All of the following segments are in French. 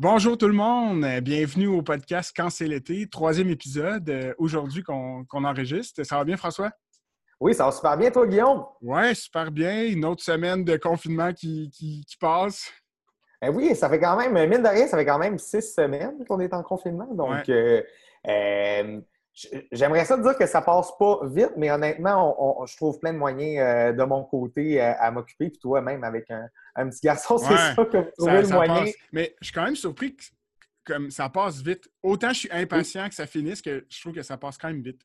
Bonjour tout le monde, bienvenue au podcast Quand c'est l'été, troisième épisode euh, aujourd'hui qu'on enregistre. Ça va bien François? Oui, ça va super bien toi Guillaume? Oui, super bien. Une autre semaine de confinement qui, passe. Eh oui, ça fait quand même, mine de rien, ça fait quand même six semaines qu'on est en confinement. Donc, euh, euh, J'aimerais ça dire que ça passe pas vite, mais honnêtement, je trouve plein de moyens euh, de mon côté euh, à m'occuper. Puis toi, même avec un, petit garçon, c'est ça que vous trouvez le moyen. Mais je suis quand même surpris que comme ça passe vite. Autant je suis impatient que ça finisse que je trouve que ça passe quand même vite.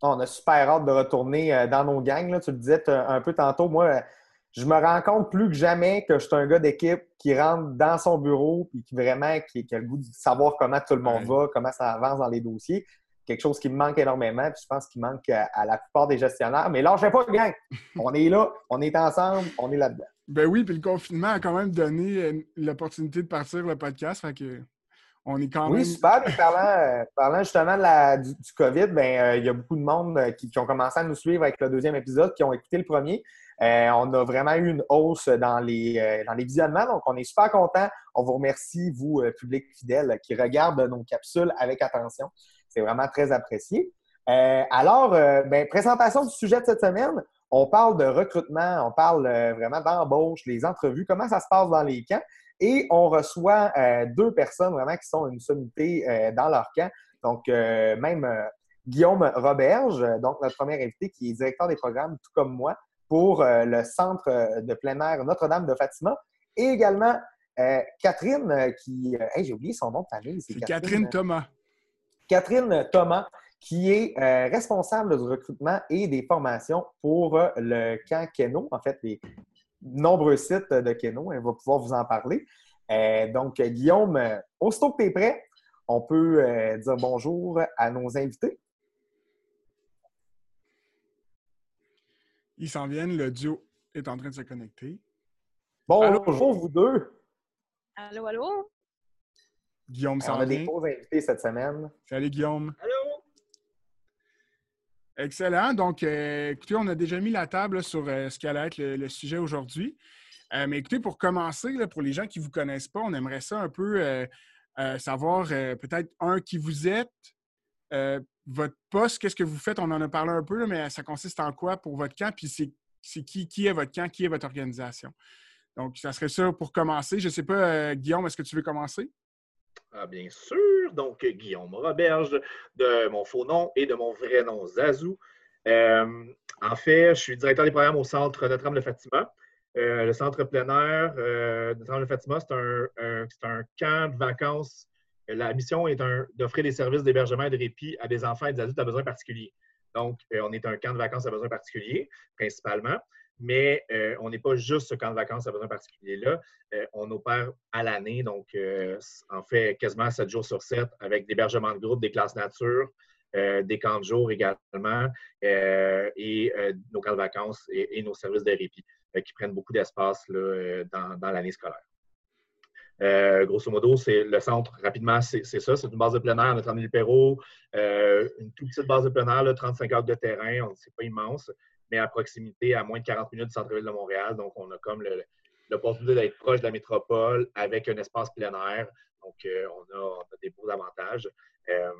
On a super hâte de retourner euh, dans nos gangs. Tu le disais un peu tantôt. Moi, je me rends compte plus que jamais que je suis un gars d'équipe qui rentre dans son bureau et qui vraiment qui, a le goût de savoir comment tout le monde va, comment ça avance dans les dossiers quelque chose qui me manque énormément, puis je pense qu'il manque à, la plupart des gestionnaires. Mais là, je pas, gang! On est là, on est ensemble, on est là-dedans. Ben oui, puis le confinement a quand même donné euh, l'opportunité de partir le podcast, fait que on est quand même... Oui, super. parlant, parlant justement de la, du, COVID, ben, euh, il y a beaucoup de monde euh, qui, ont commencé à nous suivre avec le deuxième épisode, qui ont écouté le premier. on a vraiment eu une hausse dans les, dans les visionnements, donc on est super contents. On vous remercie, vous, public fidèle, qui regarde nos capsules avec attention. C'est vraiment très apprécié. Euh, alors, euh, ben, présentation du sujet de cette semaine. On parle de recrutement, on parle euh, vraiment d'embauche, les entrevues, comment ça se passe dans les camps. Et on reçoit deux personnes vraiment qui sont une sommité dans leur camp. Donc, même Guillaume Roberge, donc notre premier invité, qui est directeur des programmes, tout comme moi, pour le centre de plein air Notre-Dame de Fatima. Et également Catherine, qui. j'ai oublié son nom de famille. C'est Catherine Thomas. Catherine Thomas, qui est euh, responsable du recrutement et des formations pour euh, le camp Keno, en fait, les nombreux sites de Keno. Elle va pouvoir vous en parler. Euh, donc, Guillaume, aussitôt que tu es prêt, on peut dire bonjour à nos invités. Ils s'en viennent, le duo est en train de se connecter. Bonjour, vous deux. Allô, allô? Guillaume On a des beaux invités cette semaine. Salut Guillaume. Allô? Excellent. Donc, euh, écoutez, on a déjà mis la table sur euh, ce qu'allait être le, sujet aujourd'hui. Euh, mais écoutez, pour commencer, pour les gens qui ne vous connaissent pas, on aimerait ça un peu savoir peut-être un qui vous êtes, votre poste, qu'est-ce que vous faites? On en a parlé un peu, mais ça consiste en quoi pour votre camp? Puis c'est qui, qui est votre camp, qui est votre organisation? Donc, ça serait ça pour commencer. Je ne sais pas, Guillaume, est-ce que tu veux commencer? Ah, bien sûr. Donc, Guillaume Roberge, de mon faux nom et de mon vrai nom, Zazou. Euh, en fait, je suis directeur des programmes au Centre Notre-Dame de Fatima. Euh, le centre plein air euh, Notre-Dame de Fatima, c'est un, camp de vacances. La mission est d'offrir des services d'hébergement et de répit à des enfants et des adultes à besoins particuliers. Donc, on est un camp de vacances à besoins particuliers, principalement mais euh, on n'est pas juste ce camp de vacances à besoin particulier-là. Euh, on opère à l'année, donc euh, en fait quasiment 7 jours sur 7 avec des hébergements de groupe, des classes nature, des camps de jour également, et nos camps de vacances et, nos services de répit qui prennent beaucoup d'espace dans, l'année scolaire. grosso modo, c'est le centre, rapidement, c'est ça. C'est une base de plein air, notre ami Perrault, une toute petite base de plein air, 35 heures de terrain, c'est pas immense mais à proximité, à moins de 40 minutes du centre-ville de Montréal. Donc, on a comme l'opportunité d'être proche de la métropole avec un espace plein air. Donc, euh, on, a, des beaux avantages. Euh,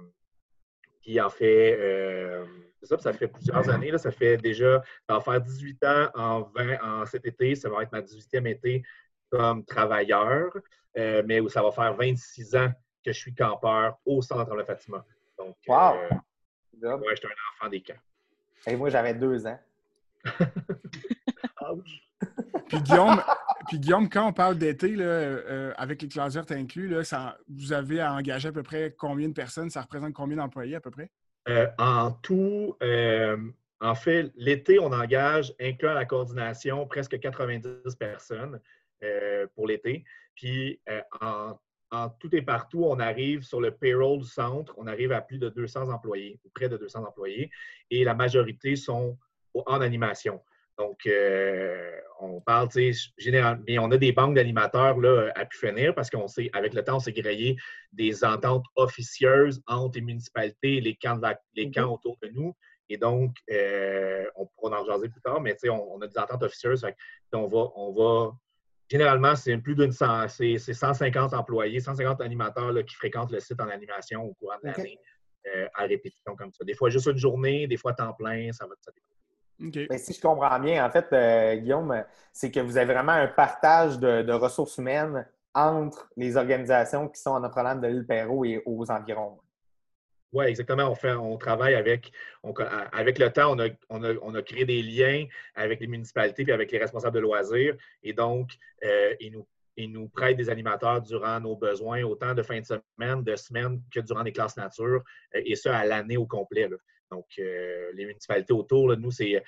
puis, en fait, euh, ça, ça fait plusieurs années. Là, ça fait déjà, ça va faire 18 ans en, 20, en cet été. Ça va être ma 18e été comme travailleur, mais où ça va faire 26 ans que je suis campeur au centre de Fatima. Donc, wow! ouais, j'étais un enfant des camps. Et moi, j'avais deux ans. puis, Guillaume, puis Guillaume, quand on parle d'été, euh, avec les classes inclus, là, ça, vous avez à engager à peu près combien de personnes? Ça représente combien d'employés à peu près? Euh, en tout, euh, en fait, l'été, on engage, incluant la coordination, presque 90 personnes pour l'été. Puis en, en, tout et partout, on arrive sur le payroll du centre, on arrive à plus de 200 employés, ou près de 200 employés, et la majorité sont en animation. Donc, euh, on parle, tu sais, généralement, mais on a des banques d'animateurs là, à pu finir parce qu'on sait, avec le temps, on s'est grillé des ententes officieuses entre les municipalités et les camps, les camps mhm. autour de nous. Et donc, euh, on pourra en jaser plus tard, mais tu sais, on, a des ententes officieuses. on va, on va généralement, c'est plus d'une c'est 150 employés, 150 animateurs qui fréquentent le site en animation au courant de l'année euh, à répétition comme ça. Des fois juste une journée, des fois temps plein, ça va ça ben, si je comprends bien, en fait, euh, Guillaume, c'est que vous avez vraiment un partage de, ressources humaines entre les organisations qui sont en Notre-Dame de l'île Perrault et aux environs. Oui, exactement. On, fait, on travaille avec, avec le temps, on a, créé des liens avec les municipalités et avec les responsables de loisirs. Et donc, euh, ils, nous, ils nous prêtent des animateurs durant nos besoins, autant de fin de semaine, de semaine que durant les classes nature, euh, et ça à l'année au complet. Donc, euh, les municipalités autour, nous, c'est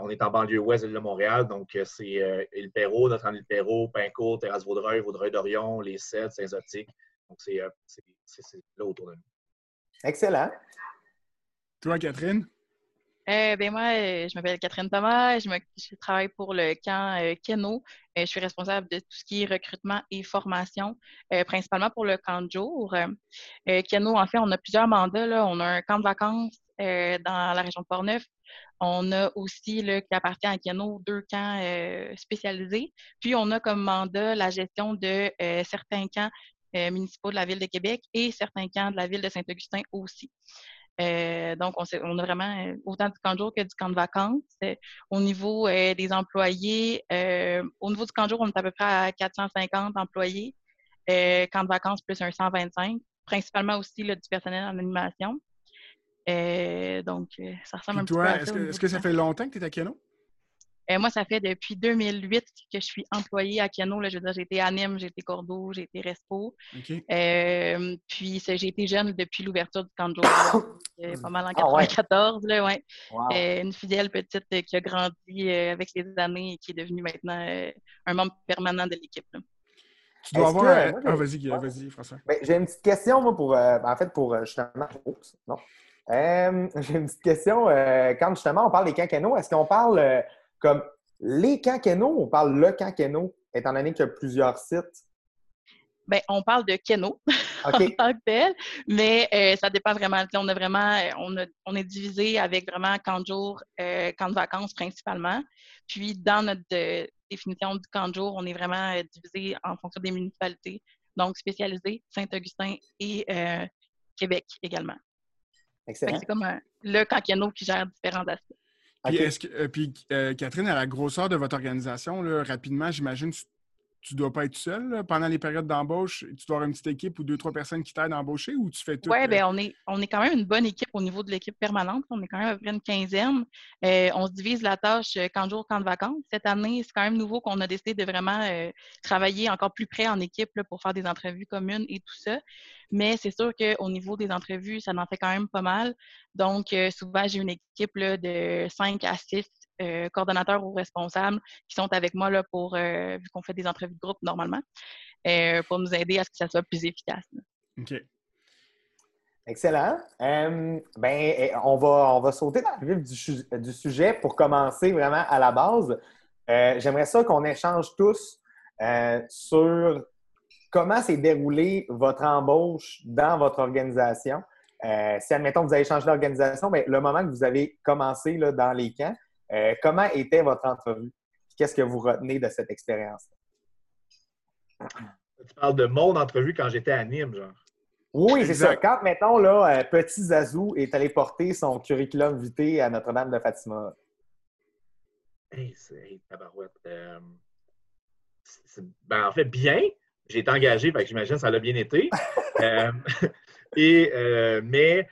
on est en banlieue ouest de Montréal, donc c'est île Perrault, notre île Perrault, Pincourt, Terrasse Vaudreuil, Vaudreuil-Dorion, les Sept, Saint-Zotique. Donc, c'est là autour de nous. Excellent. Toi, Catherine? Euh, ben moi, euh, je m'appelle Catherine Thomas, je, je, travaille pour le camp euh, Keno. je suis responsable de tout ce qui est recrutement et formation, principalement pour le camp de jour. Keno, en fait, on a plusieurs mandats. Là. On a un camp de vacances dans la région de Portneuf. On a aussi, qui appartient à Keno, deux camps spécialisés. Puis, on a comme mandat la gestion de certains camps euh, municipaux de la Ville de Québec et certains camps de la Ville de Saint-Augustin aussi. Euh, donc, on, a vraiment euh, autant du camp de jour que du camp de vacances. au niveau des employés, au niveau du camp de jour, on est à peu près à 450 employés. camp de vacances, plus un 125, principalement aussi du personnel en animation. Donc, ça ressemble un peu à ça. Est-ce que, ça fait longtemps que tu es à Keno? Euh, moi, ça fait depuis 2008 que je suis employée à Kiano. Là, je veux dire, j'ai été à Nîmes, j'ai été Cordeau, j'ai été Respo. Euh, puis, j'ai été jeune depuis l'ouverture du camp de jour. pas mal en 94. Ah, là, ouais. Euh, une fidèle petite qui a grandi avec les années et qui est devenue maintenant un membre permanent de l'équipe. Tu dois avoir. Ah, vas-y, vas-y, François. Ben, j'ai une petite question, moi, pour. en fait, pour justement. Oups, non? j'ai une petite question. quand justement on parle des camps est-ce qu'on parle comme les camps on parle le camp étant donné qu'il y a plusieurs sites? Bien, on parle de Keno en tant que tel, mais euh, ça dépend vraiment. On a vraiment, euh, on, est divisé avec vraiment camp de jour, euh, camp de vacances principalement. Puis dans notre définition du camp de jour, on est vraiment divisé en fonction des municipalités, donc spécialisé Saint-Augustin et Québec également. Excellent. C'est comme le Keno qui gère différents aspects. Puis, est-ce que, euh, puis euh, Catherine, à la grosseur de votre organisation, rapidement, j'imagine, tu ne dois pas être seule pendant les périodes d'embauche. Tu dois avoir une petite équipe ou deux, trois personnes qui t'aident à embaucher ou tu fais tout? Oui, bien, on est, on est quand même une bonne équipe au niveau de l'équipe permanente. On est quand même à peu près une quinzaine. Euh, on se divise la tâche quand jour, quand de vacances. Cette année, c'est quand même nouveau qu'on a décidé de vraiment travailler encore plus près en équipe pour faire des entrevues communes et tout ça. Mais c'est sûr qu'au niveau des entrevues, ça en fait quand même pas mal. Donc, souvent, j'ai une équipe de 5 à 6 euh, coordonnateurs ou responsables qui sont avec moi là, pour, euh, vu qu'on fait des entrevues de groupe normalement, euh, pour nous aider à ce que ça soit plus efficace. OK. Excellent. ben, eh, on, va, on va sauter dans le vif du, sujet pour commencer vraiment à la base. J'aimerais ça qu'on échange tous sur comment s'est déroulée votre embauche dans votre organisation. si, admettons, vous avez changé d'organisation, ben, le moment que vous avez commencé là, dans les camps, euh, comment était votre entrevue? Qu'est-ce que vous retenez de cette expérience? Tu parles de mon entrevue quand j'étais à Nîmes, genre. Oui, c'est ça. Quand, mettons, là, euh, Petit Zazou est allé porter son curriculum vitae à Notre-Dame de Fatima. Hey, c'est tabarouette. Euh, ben, en fait, bien. J'ai été engagé, fait que j'imagine que ça l'a bien été. et, mais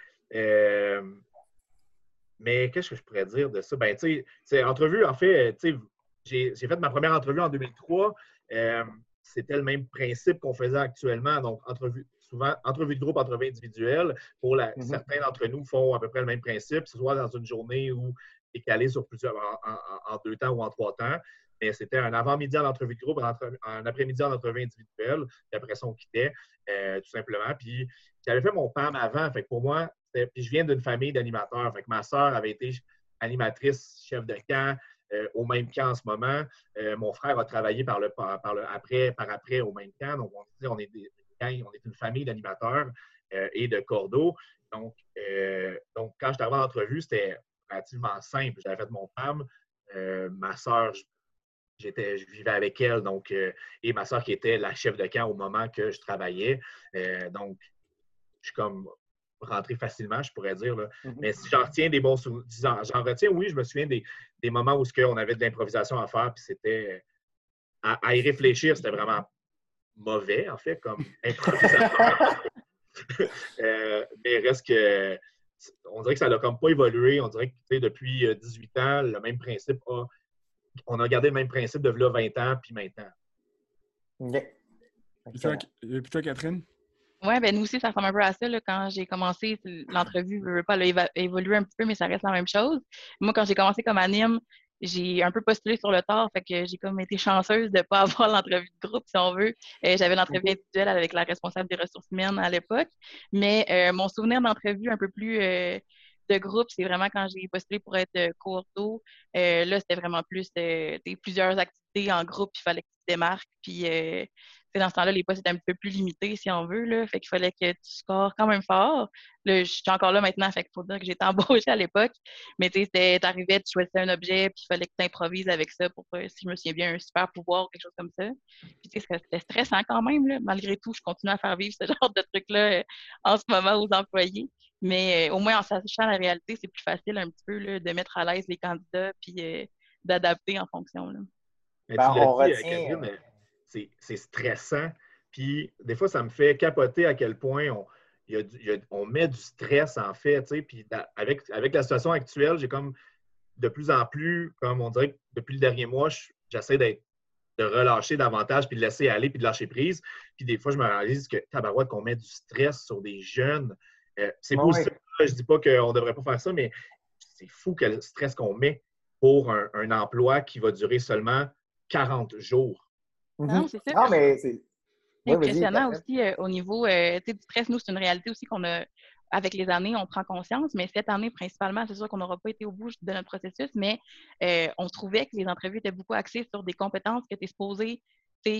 mais qu'est-ce que je pourrais dire de ça? Ben, tu sais, entrevue, en fait, tu sais, j'ai fait ma première entrevue en 2003. Euh, c'était le même principe qu'on faisait actuellement. Donc, entrevue, souvent, entrevue de groupe, entrevue individuelle. Pour la, mm-hmm. certains d'entre nous font à peu près le même principe, soit dans une journée ou écalé sur plusieurs, en, deux temps ou en trois temps. Mais c'était un avant-midi en entrevue de groupe, un après-midi en entrevue individuelle. Puis après ça, on quittait, euh, tout simplement. Puis j'avais fait mon PAM avant. Fait que pour moi, puis je viens d'une famille d'animateurs. Fait ma sœur avait été animatrice, chef de camp euh, au même camp en ce moment. Euh, mon frère a travaillé par le, par, après, par après au même camp. Donc, on, on, est, on est une famille d'animateurs et de cordeaux. Donc, donc, quand je arrivé en entrevue, c'était relativement simple. J'avais fait mon PAM. ma sœur j'étais, je vivais avec elle, donc, et ma soeur qui était la chef de camp au moment que je travaillais. donc, je suis comme rentré facilement, je pourrais dire. Mm-hmm. Mais si j'en retiens des bons souvenirs, j'en retiens, oui, je me souviens des, moments où on avait de l'improvisation à faire, puis c'était. À, y réfléchir, c'était vraiment mauvais, en fait, comme improvisation. Euh, mais reste que. On dirait que ça n'a comme pas évolué. On dirait que depuis 18 euh, ans, le même principe a. On a gardé le même principe de là 20 ans, puis maintenant. Et puis toi, Catherine? Oui, ben nous aussi, ça ressemble un peu à ça. quand j'ai commencé, l'entrevue, ne pas, évoluer un petit peu, mais ça reste la même chose. Moi, quand j'ai commencé comme anime, j'ai un peu postulé sur le tard, fait que j'ai comme été chanceuse de ne pas avoir l'entrevue de groupe, si on veut. Euh, j'avais l'entrevue individuelle avec la responsable des ressources humaines à l'époque. Mais euh, mon souvenir d'entrevue un peu plus euh, de groupe, c'est vraiment quand j'ai postulé pour être cours d'eau. là, c'était vraiment plus des plusieurs activités en groupe, il fallait que tu démarques. Puis dans ce temps-là, les postes étaient un peu plus limités, si on veut. Là. Fait qu'il fallait que tu scores quand même fort. Là, je suis encore là maintenant, fait qu'il faut dire que j'étais embauchée à l'époque. Mais tu sais, t'arrivais, tu choisissais un objet, puis il fallait que tu improvises avec ça pour, si je me souviens bien, un super pouvoir ou quelque chose comme ça. Puis c'était stressant quand même. Malgré tout, je continue à faire vivre ce genre de truc-là euh, en ce moment aux employés. Mais euh, au moins, en sachant la réalité, c'est plus facile un petit peu là, de mettre à l'aise les candidats, puis euh, d'adapter en fonction. Là. Ben, on retient c'est stressant. Puis des fois, ça me fait capoter à quel point on, on met du stress, en fait. Puis avec, avec la situation actuelle, j'ai comme de plus en plus, comme on dirait que depuis le dernier mois, j'essaie d'être de relâcher davantage, puis de laisser aller, puis de lâcher prise. Puis des fois, je me réalise que tabarouette qu'on met du stress sur des jeunes. Euh, c'est beau ça. Je dis pas qu'on ne devrait pas faire ça, mais c'est fou quel stress qu'on met pour un, emploi qui va durer seulement 40 jours. Non, mhm. c'est ça. Non, mais c'est. impressionnant aussi euh, au niveau euh, du stress. Nous, c'est une réalité aussi qu'on a, avec les années, on prend conscience, mais cette année principalement, c'est sûr qu'on n'aura pas été au bout de notre processus, mais euh, on trouvait que les entrevues étaient beaucoup axées sur des compétences que tu es supposé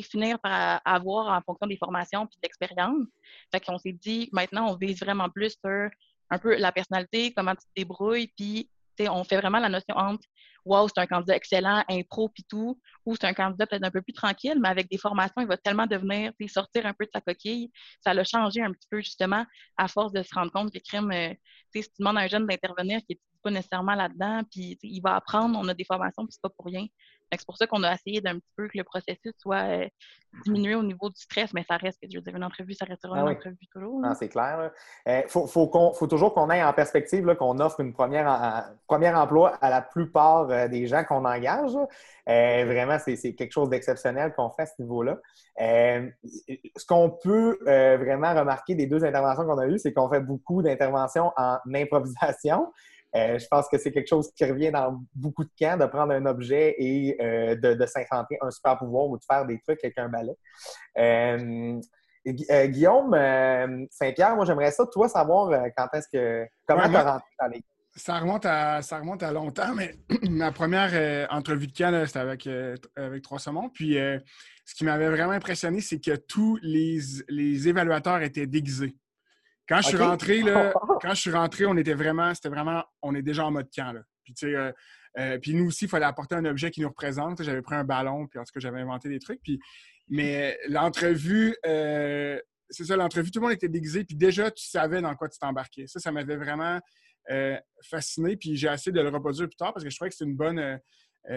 finir par avoir en fonction des formations puis de l'expérience. Fait qu'on s'est dit, maintenant, on vise vraiment plus sur un peu la personnalité, comment tu te débrouilles, puis on fait vraiment la notion entre wow, c'est un candidat excellent, impro puis tout, ou c'est un candidat peut-être un peu plus tranquille, mais avec des formations, il va tellement devenir, sortir un peu de sa coquille. Ça l'a changé un petit peu, justement, à force de se rendre compte que crime, euh, si tu demandes à un jeune d'intervenir qui n'est pas nécessairement là-dedans, puis il va apprendre, on a des formations, puis c'est pas pour rien. C'est pour ça qu'on a essayé d'un petit peu que le processus soit euh, diminué au niveau du stress, mais ça reste, je veux dire, une entrevue, ça restera ah une entrevue toujours. c'est clair. Il euh, faut, toujours qu'on ait en perspective qu'on offre une première, premier emploi à la plupart euh, des gens qu'on engage. vraiment, c'est quelque chose d'exceptionnel qu'on fait à ce niveau-là. ce qu'on peut vraiment remarquer des deux interventions qu'on a eues, c'est qu'on fait beaucoup d'interventions en improvisation. Euh, je pense que c'est quelque chose qui revient dans beaucoup de camps, de prendre un objet et euh, de, s'inventer un super pouvoir ou de faire des trucs avec un balai. Euh, Guillaume Saint-Pierre, moi j'aimerais ça, toi, savoir quand est-ce que. Comment tu as rentré dans les. Ça remonte, à, ça remonte à longtemps, mais ma première entrevue de camp, c'était avec, avec Trois Saumons. Puis ce qui m'avait vraiment impressionné, c'est que tous les, les évaluateurs étaient déguisés. Quand je suis rentré, là, quand je suis rentré, on était vraiment, c'était vraiment, on est déjà en mode camp. Là. Puis, euh, euh, puis nous aussi, il fallait apporter un objet qui nous représente. J'avais pris un ballon, puis en tout cas, j'avais inventé des trucs. Puis, mais l'entrevue, euh, c'est ça, l'entrevue, tout le monde était déguisé, puis déjà, tu savais dans quoi tu t'embarquais. Ça, ça m'avait vraiment fasciné, puis j'ai essayé de le reproduire plus tard parce que je trouvais que c'était une bonne. tu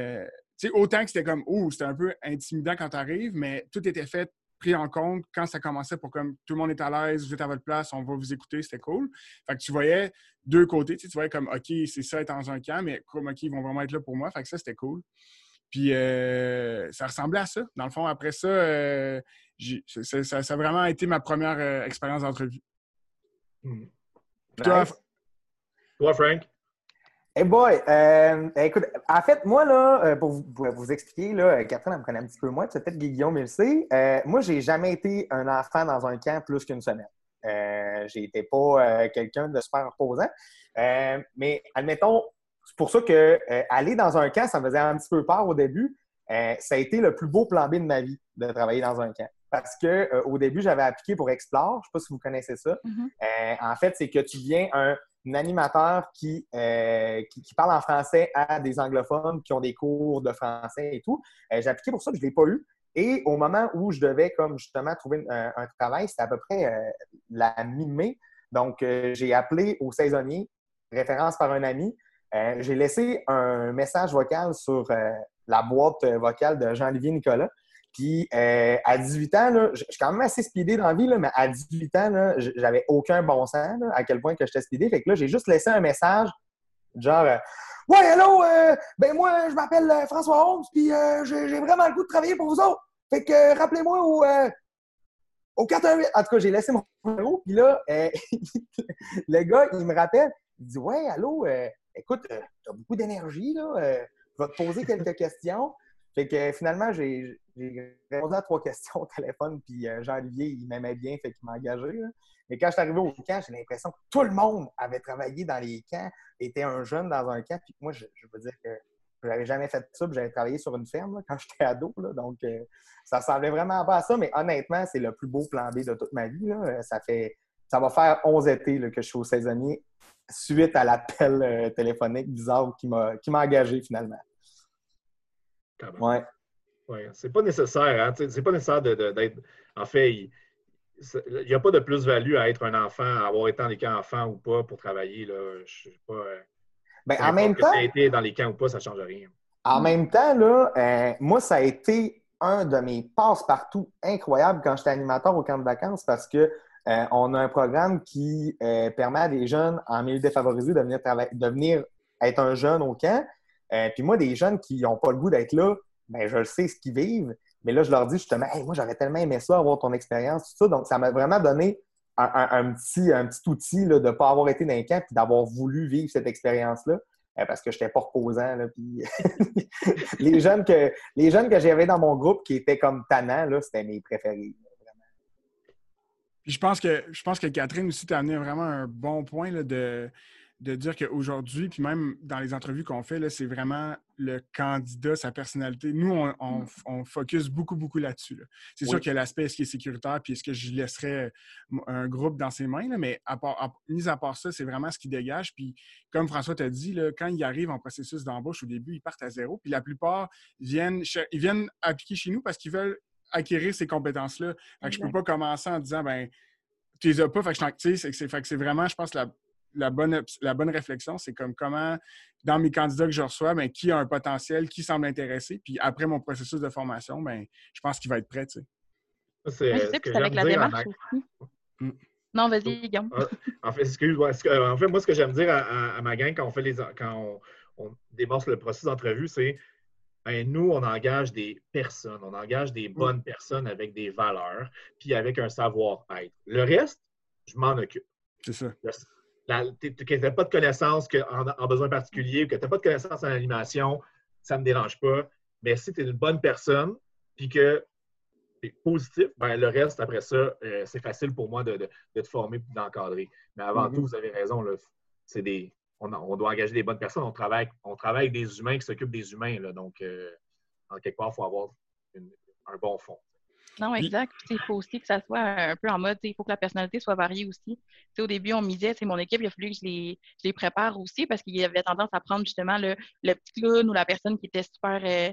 sais, autant que c'était comme, oh, c'était un peu intimidant quand tu arrives, mais tout était fait pris en compte quand ça commençait pour comme tout le monde est à l'aise, vous êtes à votre place, on va vous écouter, c'était cool. Fait que tu voyais deux côtés, tu, voyais comme OK, c'est ça être dans un camp, mais comme OK, ils vont vraiment être là pour moi. Fait que ça, c'était cool. Puis euh, ça ressemblait à ça. Dans le fond, après ça, euh, ça, a vraiment été ma première euh, expérience d'entrevue. Hmm. Toi, Frank? Hey boy, euh, écoute, en fait, moi, là, euh, pour vous, expliquer, là, Catherine, elle me connaît un petit peu moins, peut-être Guillaume le sait. Euh, moi, j'ai jamais été un enfant dans un camp plus qu'une semaine. Euh, j'ai été pas quelqu'un de super reposant. mais admettons, c'est pour ça que aller dans un camp, ça me faisait un petit peu peur au début. ça a été le plus beau plan B de ma vie de travailler dans un camp. Parce que au début, j'avais appliqué pour Explore. Je ne sais pas si vous connaissez ça. Mm-hmm. en fait, c'est que tu viens un animateur qui, qui, parle en français à des anglophones qui ont des cours de français et tout. j'ai appliqué pour ça, je ne l'ai pas eu. Et au moment où je devais, comme justement, trouver un, travail, c'était à peu près la mi-mai. Donc, j'ai appelé au saisonnier, référence par un ami. j'ai laissé un message vocal sur la boîte vocale de Jean-Olivier Nicolas. Puis euh, à 18 ans, je suis quand même assez speedé dans la vie, mais à 18 ans, j'avais aucun bon sens à quel point que j'étais speedé. Fait que là, j'ai juste laissé un message genre euh, Ouais, hello, euh, ben moi, je m'appelle François Holmes, puis j'ai vraiment le goût de travailler pour vous autres. Fait que rappelez-moi au, au 418. En tout cas, j'ai laissé mon numéro, puis là, le gars, il me rappelle, il dit Ouais, allô, écoute, t'as beaucoup d'énergie, là, je vais te poser quelques questions. Fait que finalement, j'ai répondu à trois questions au téléphone, puis euh, Jean-Olivier, il m'aimait bien, fait qu'il m'a engagé. Mais quand je suis arrivé au camp, j'ai l'impression que tout le monde avait travaillé dans les camps, était un jeune dans un camp. Puis moi, je, veux dire que je n'avais jamais fait ça, j'avais travaillé sur une ferme quand j'étais ado. donc, euh, ça semblait vraiment pas à ça. Mais honnêtement, c'est le plus beau plan B de toute ma vie. Ça, fait, ça va faire 11 étés que je suis au saisonnier suite à l'appel euh, téléphonique bizarre qui m'a engagé finalement. Ouais. ouais. C'est pas nécessaire, hein? C'est pas nécessaire d'être. En fait, il n'y a pas de plus-value à être un enfant, à avoir été dans les camps enfants ou pas pour travailler. Là. Je sais pas. Euh, ben, en même temps. été dans les camps ou pas, ça ne change rien. En même temps, là, euh, moi, ça a été un de mes passe-partout incroyables quand j'étais animateur au camp de vacances parce que euh, on a un programme qui permet à des jeunes en milieu défavorisé de venir, de venir être un jeune au camp. Euh, puis moi, des jeunes qui n'ont pas le goût d'être là, ben, je le sais ce qu'ils vivent. Mais là, je leur dis justement, hey, moi, j'aurais tellement aimé ça, avoir ton expérience, tout ça. Donc, ça m'a vraiment donné un, petit, un petit outil de ne pas avoir été dans un camp et d'avoir voulu vivre cette expérience-là. Euh, parce que je n'étais pas reposant. Là, les, jeunes que, les jeunes que j'avais dans mon groupe qui étaient comme tannants, c'était mes préférés. Puis je pense que je pense que Catherine aussi t'a amené vraiment un bon point là, de de dire qu'aujourd'hui, puis même dans les entrevues qu'on fait, c'est vraiment le candidat, sa personnalité. Nous, on, mm. focus beaucoup, beaucoup là-dessus. C'est sûr qu'il y a l'aspect est-ce qu'il est sécuritaire, puis est-ce que je laisserais un groupe dans ses mains, mais à part, mis à part ça, c'est vraiment ce qui dégage. Puis comme François t'a dit, là, quand ils arrivent en processus d'embauche, au début, ils partent à zéro, puis la plupart viennent, ils viennent appliquer chez nous parce qu'ils veulent acquérir ces compétences-là. Que je peux pas commencer en disant, ben tu les as pas, fait que c'est vraiment, je pense, la, la bonne, la bonne réflexion, c'est comme comment, dans mes candidats que je reçois, ben, qui a un potentiel, qui semble intéressé. Puis après mon processus de formation, ben, je pense qu'il va être prêt. Tu sais. c'est avec la démarche aussi. Mm. Non, vas-y, Guillaume. Ah, en fait, excuse-moi. En fait, moi, ce que j'aime dire à, ma gang quand on fait les quand on, démarre le processus d'entrevue, c'est ben, nous, on engage des personnes, on engage des mm. bonnes personnes avec des valeurs, puis avec un savoir-être. Le reste, je m'en occupe. C'est ça que tu n'as pas de connaissances en, besoin particulier ou que tu n'as pas de connaissances en animation, ça ne me dérange pas. Mais si tu es une bonne personne puis que tu es positif, ben, le reste, après ça, euh, c'est facile pour moi de, te former et d'encadrer. Mais avant mm-hmm. tout, vous avez raison, c'est des, on, doit engager des bonnes personnes. On travaille, on travaille avec des humains qui s'occupent des humains. Là, donc, euh, en quelque part, il faut avoir un bon fond. Non, exact. Il faut aussi que ça soit un peu en mode, il faut que la personnalité soit variée aussi. au début, on misait, c'est mon équipe, il a fallu que je les, prépare aussi parce qu'il y avait tendance à prendre justement le, petit clown ou la personne qui était super euh,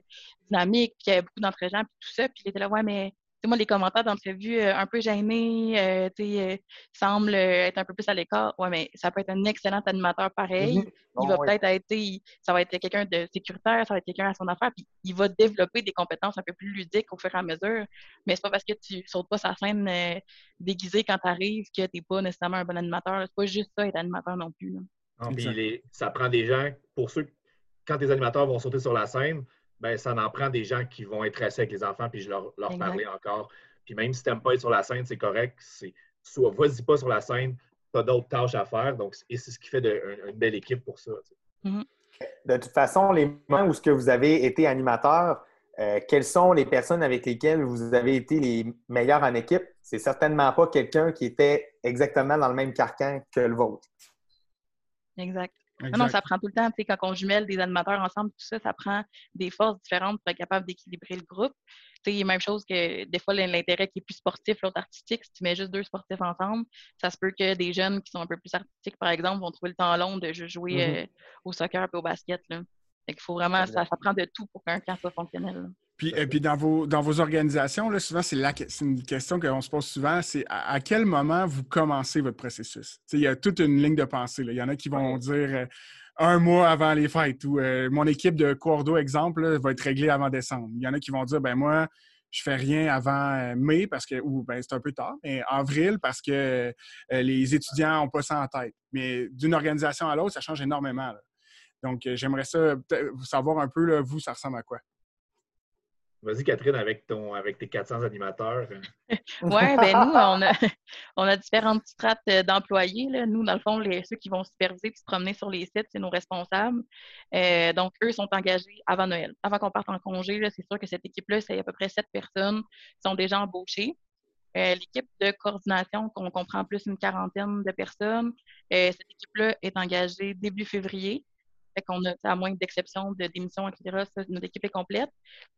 dynamique, puis qui avait beaucoup d'entre-gens, puis tout ça. Puis il était là, ouais, mais moi, les commentaires d'entrevue euh, un peu gênés, euh, euh, semblent être un peu plus à l'écart. Ouais, mais ça peut être un excellent animateur pareil. Mm-hmm. Il va peut-être être, ça va être quelqu'un de sécuritaire, ça va être quelqu'un à son affaire, puis il va développer des compétences un peu plus ludiques au fur et à mesure. Mais c'est pas parce que tu sautes pas sa scène déguisée quand tu arrives que tu n'es pas nécessairement un bon animateur. C'est pas juste ça, être animateur non plus. ça prend des gens, pour ceux, quand les animateurs vont sauter sur la scène, ben, ça en prend des gens qui vont être assis avec les enfants, puis je leur, leur parler encore. Puis même si tu n'aimes pas être sur la scène, c'est correct. Soit vas-y pas sur la scène, tu as d'autres tâches à faire. Donc, et c'est ce qui fait une belle équipe pour ça. Mm-hmm. De toute façon, les moments où ce que vous avez été animateur, euh, quelles sont les personnes avec lesquelles vous avez été les meilleurs en équipe? C'est certainement pas quelqu'un qui était exactement dans le même carcan que le vôtre. Exact. Non, ça prend tout le temps, tu sais, quand on jumelle des animateurs ensemble, tout ça, ça prend des forces différentes pour être capable d'équilibrer le groupe. Tu sais, même chose que des fois, l'intérêt qui est plus sportif, l'autre artistique, si tu mets juste deux sportifs ensemble, ça se peut que des jeunes qui sont un peu plus artistiques, par exemple, vont trouver le temps long de jouer mm-hmm. euh, au soccer et au basket. Là. Fait faut vraiment, ça, ça, prend de tout pour qu'un camp soit fonctionnel. Puis, et puis dans, vos, dans vos organisations, là, souvent, c'est une question qu'on se pose souvent, c'est à, quel moment vous commencez votre processus? il y a toute une ligne de pensée. Il y en a qui vont dire euh, un mois avant les fêtes ou euh, mon équipe de cordeau, exemple, va être réglée avant décembre. Il y en a qui vont dire, ben moi, je fais rien avant euh, mai parce que, ou ben, c'est un peu tard, mais avril parce que les étudiants n'ont pas ça en tête. Mais d'une organisation à l'autre, ça change énormément. Donc, j'aimerais ça savoir un peu, là, vous, ça ressemble à quoi? Vas-y, Catherine, avec, ton, avec tes 400 animateurs. oui, ben nous, on a, on a différentes strates euh, d'employés. Nous, dans le fond, les, ceux qui vont superviser et se promener sur les sites, c'est nos responsables. Euh, donc, eux sont engagés avant Noël. Avant qu'on parte en congé, c'est sûr que cette équipe-là, c'est à peu près sept personnes qui sont déjà embauchées. Euh, l'équipe de coordination, qu'on comprend plus une quarantaine de personnes, cette équipe-là est engagée début février. Qu'on a, à moins d'exception de démission, etc., notre équipe est complète.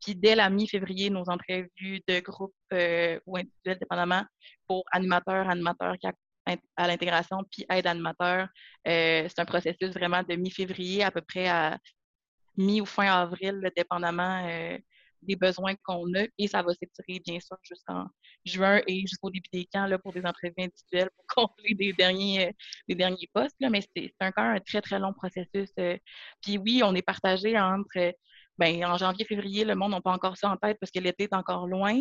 Puis dès la mi-février, nos entrevues de groupe euh, ou individuels, dépendamment, pour animateurs, animateurs à l'intégration, puis aide animateur, euh, c'est un processus vraiment de mi-février à peu près à mi ou fin avril, dépendamment euh, des besoins qu'on a et ça va s'étirer bien sûr jusqu'en juin et jusqu'au début des camps là, pour des entrevues individuelles pour combler des derniers, des derniers postes. Là, mais c'est encore un très, très long processus. Euh. Puis oui, on est partagé entre ben, en janvier, février, le monde n'a pas encore ça en tête parce que l'été est encore loin.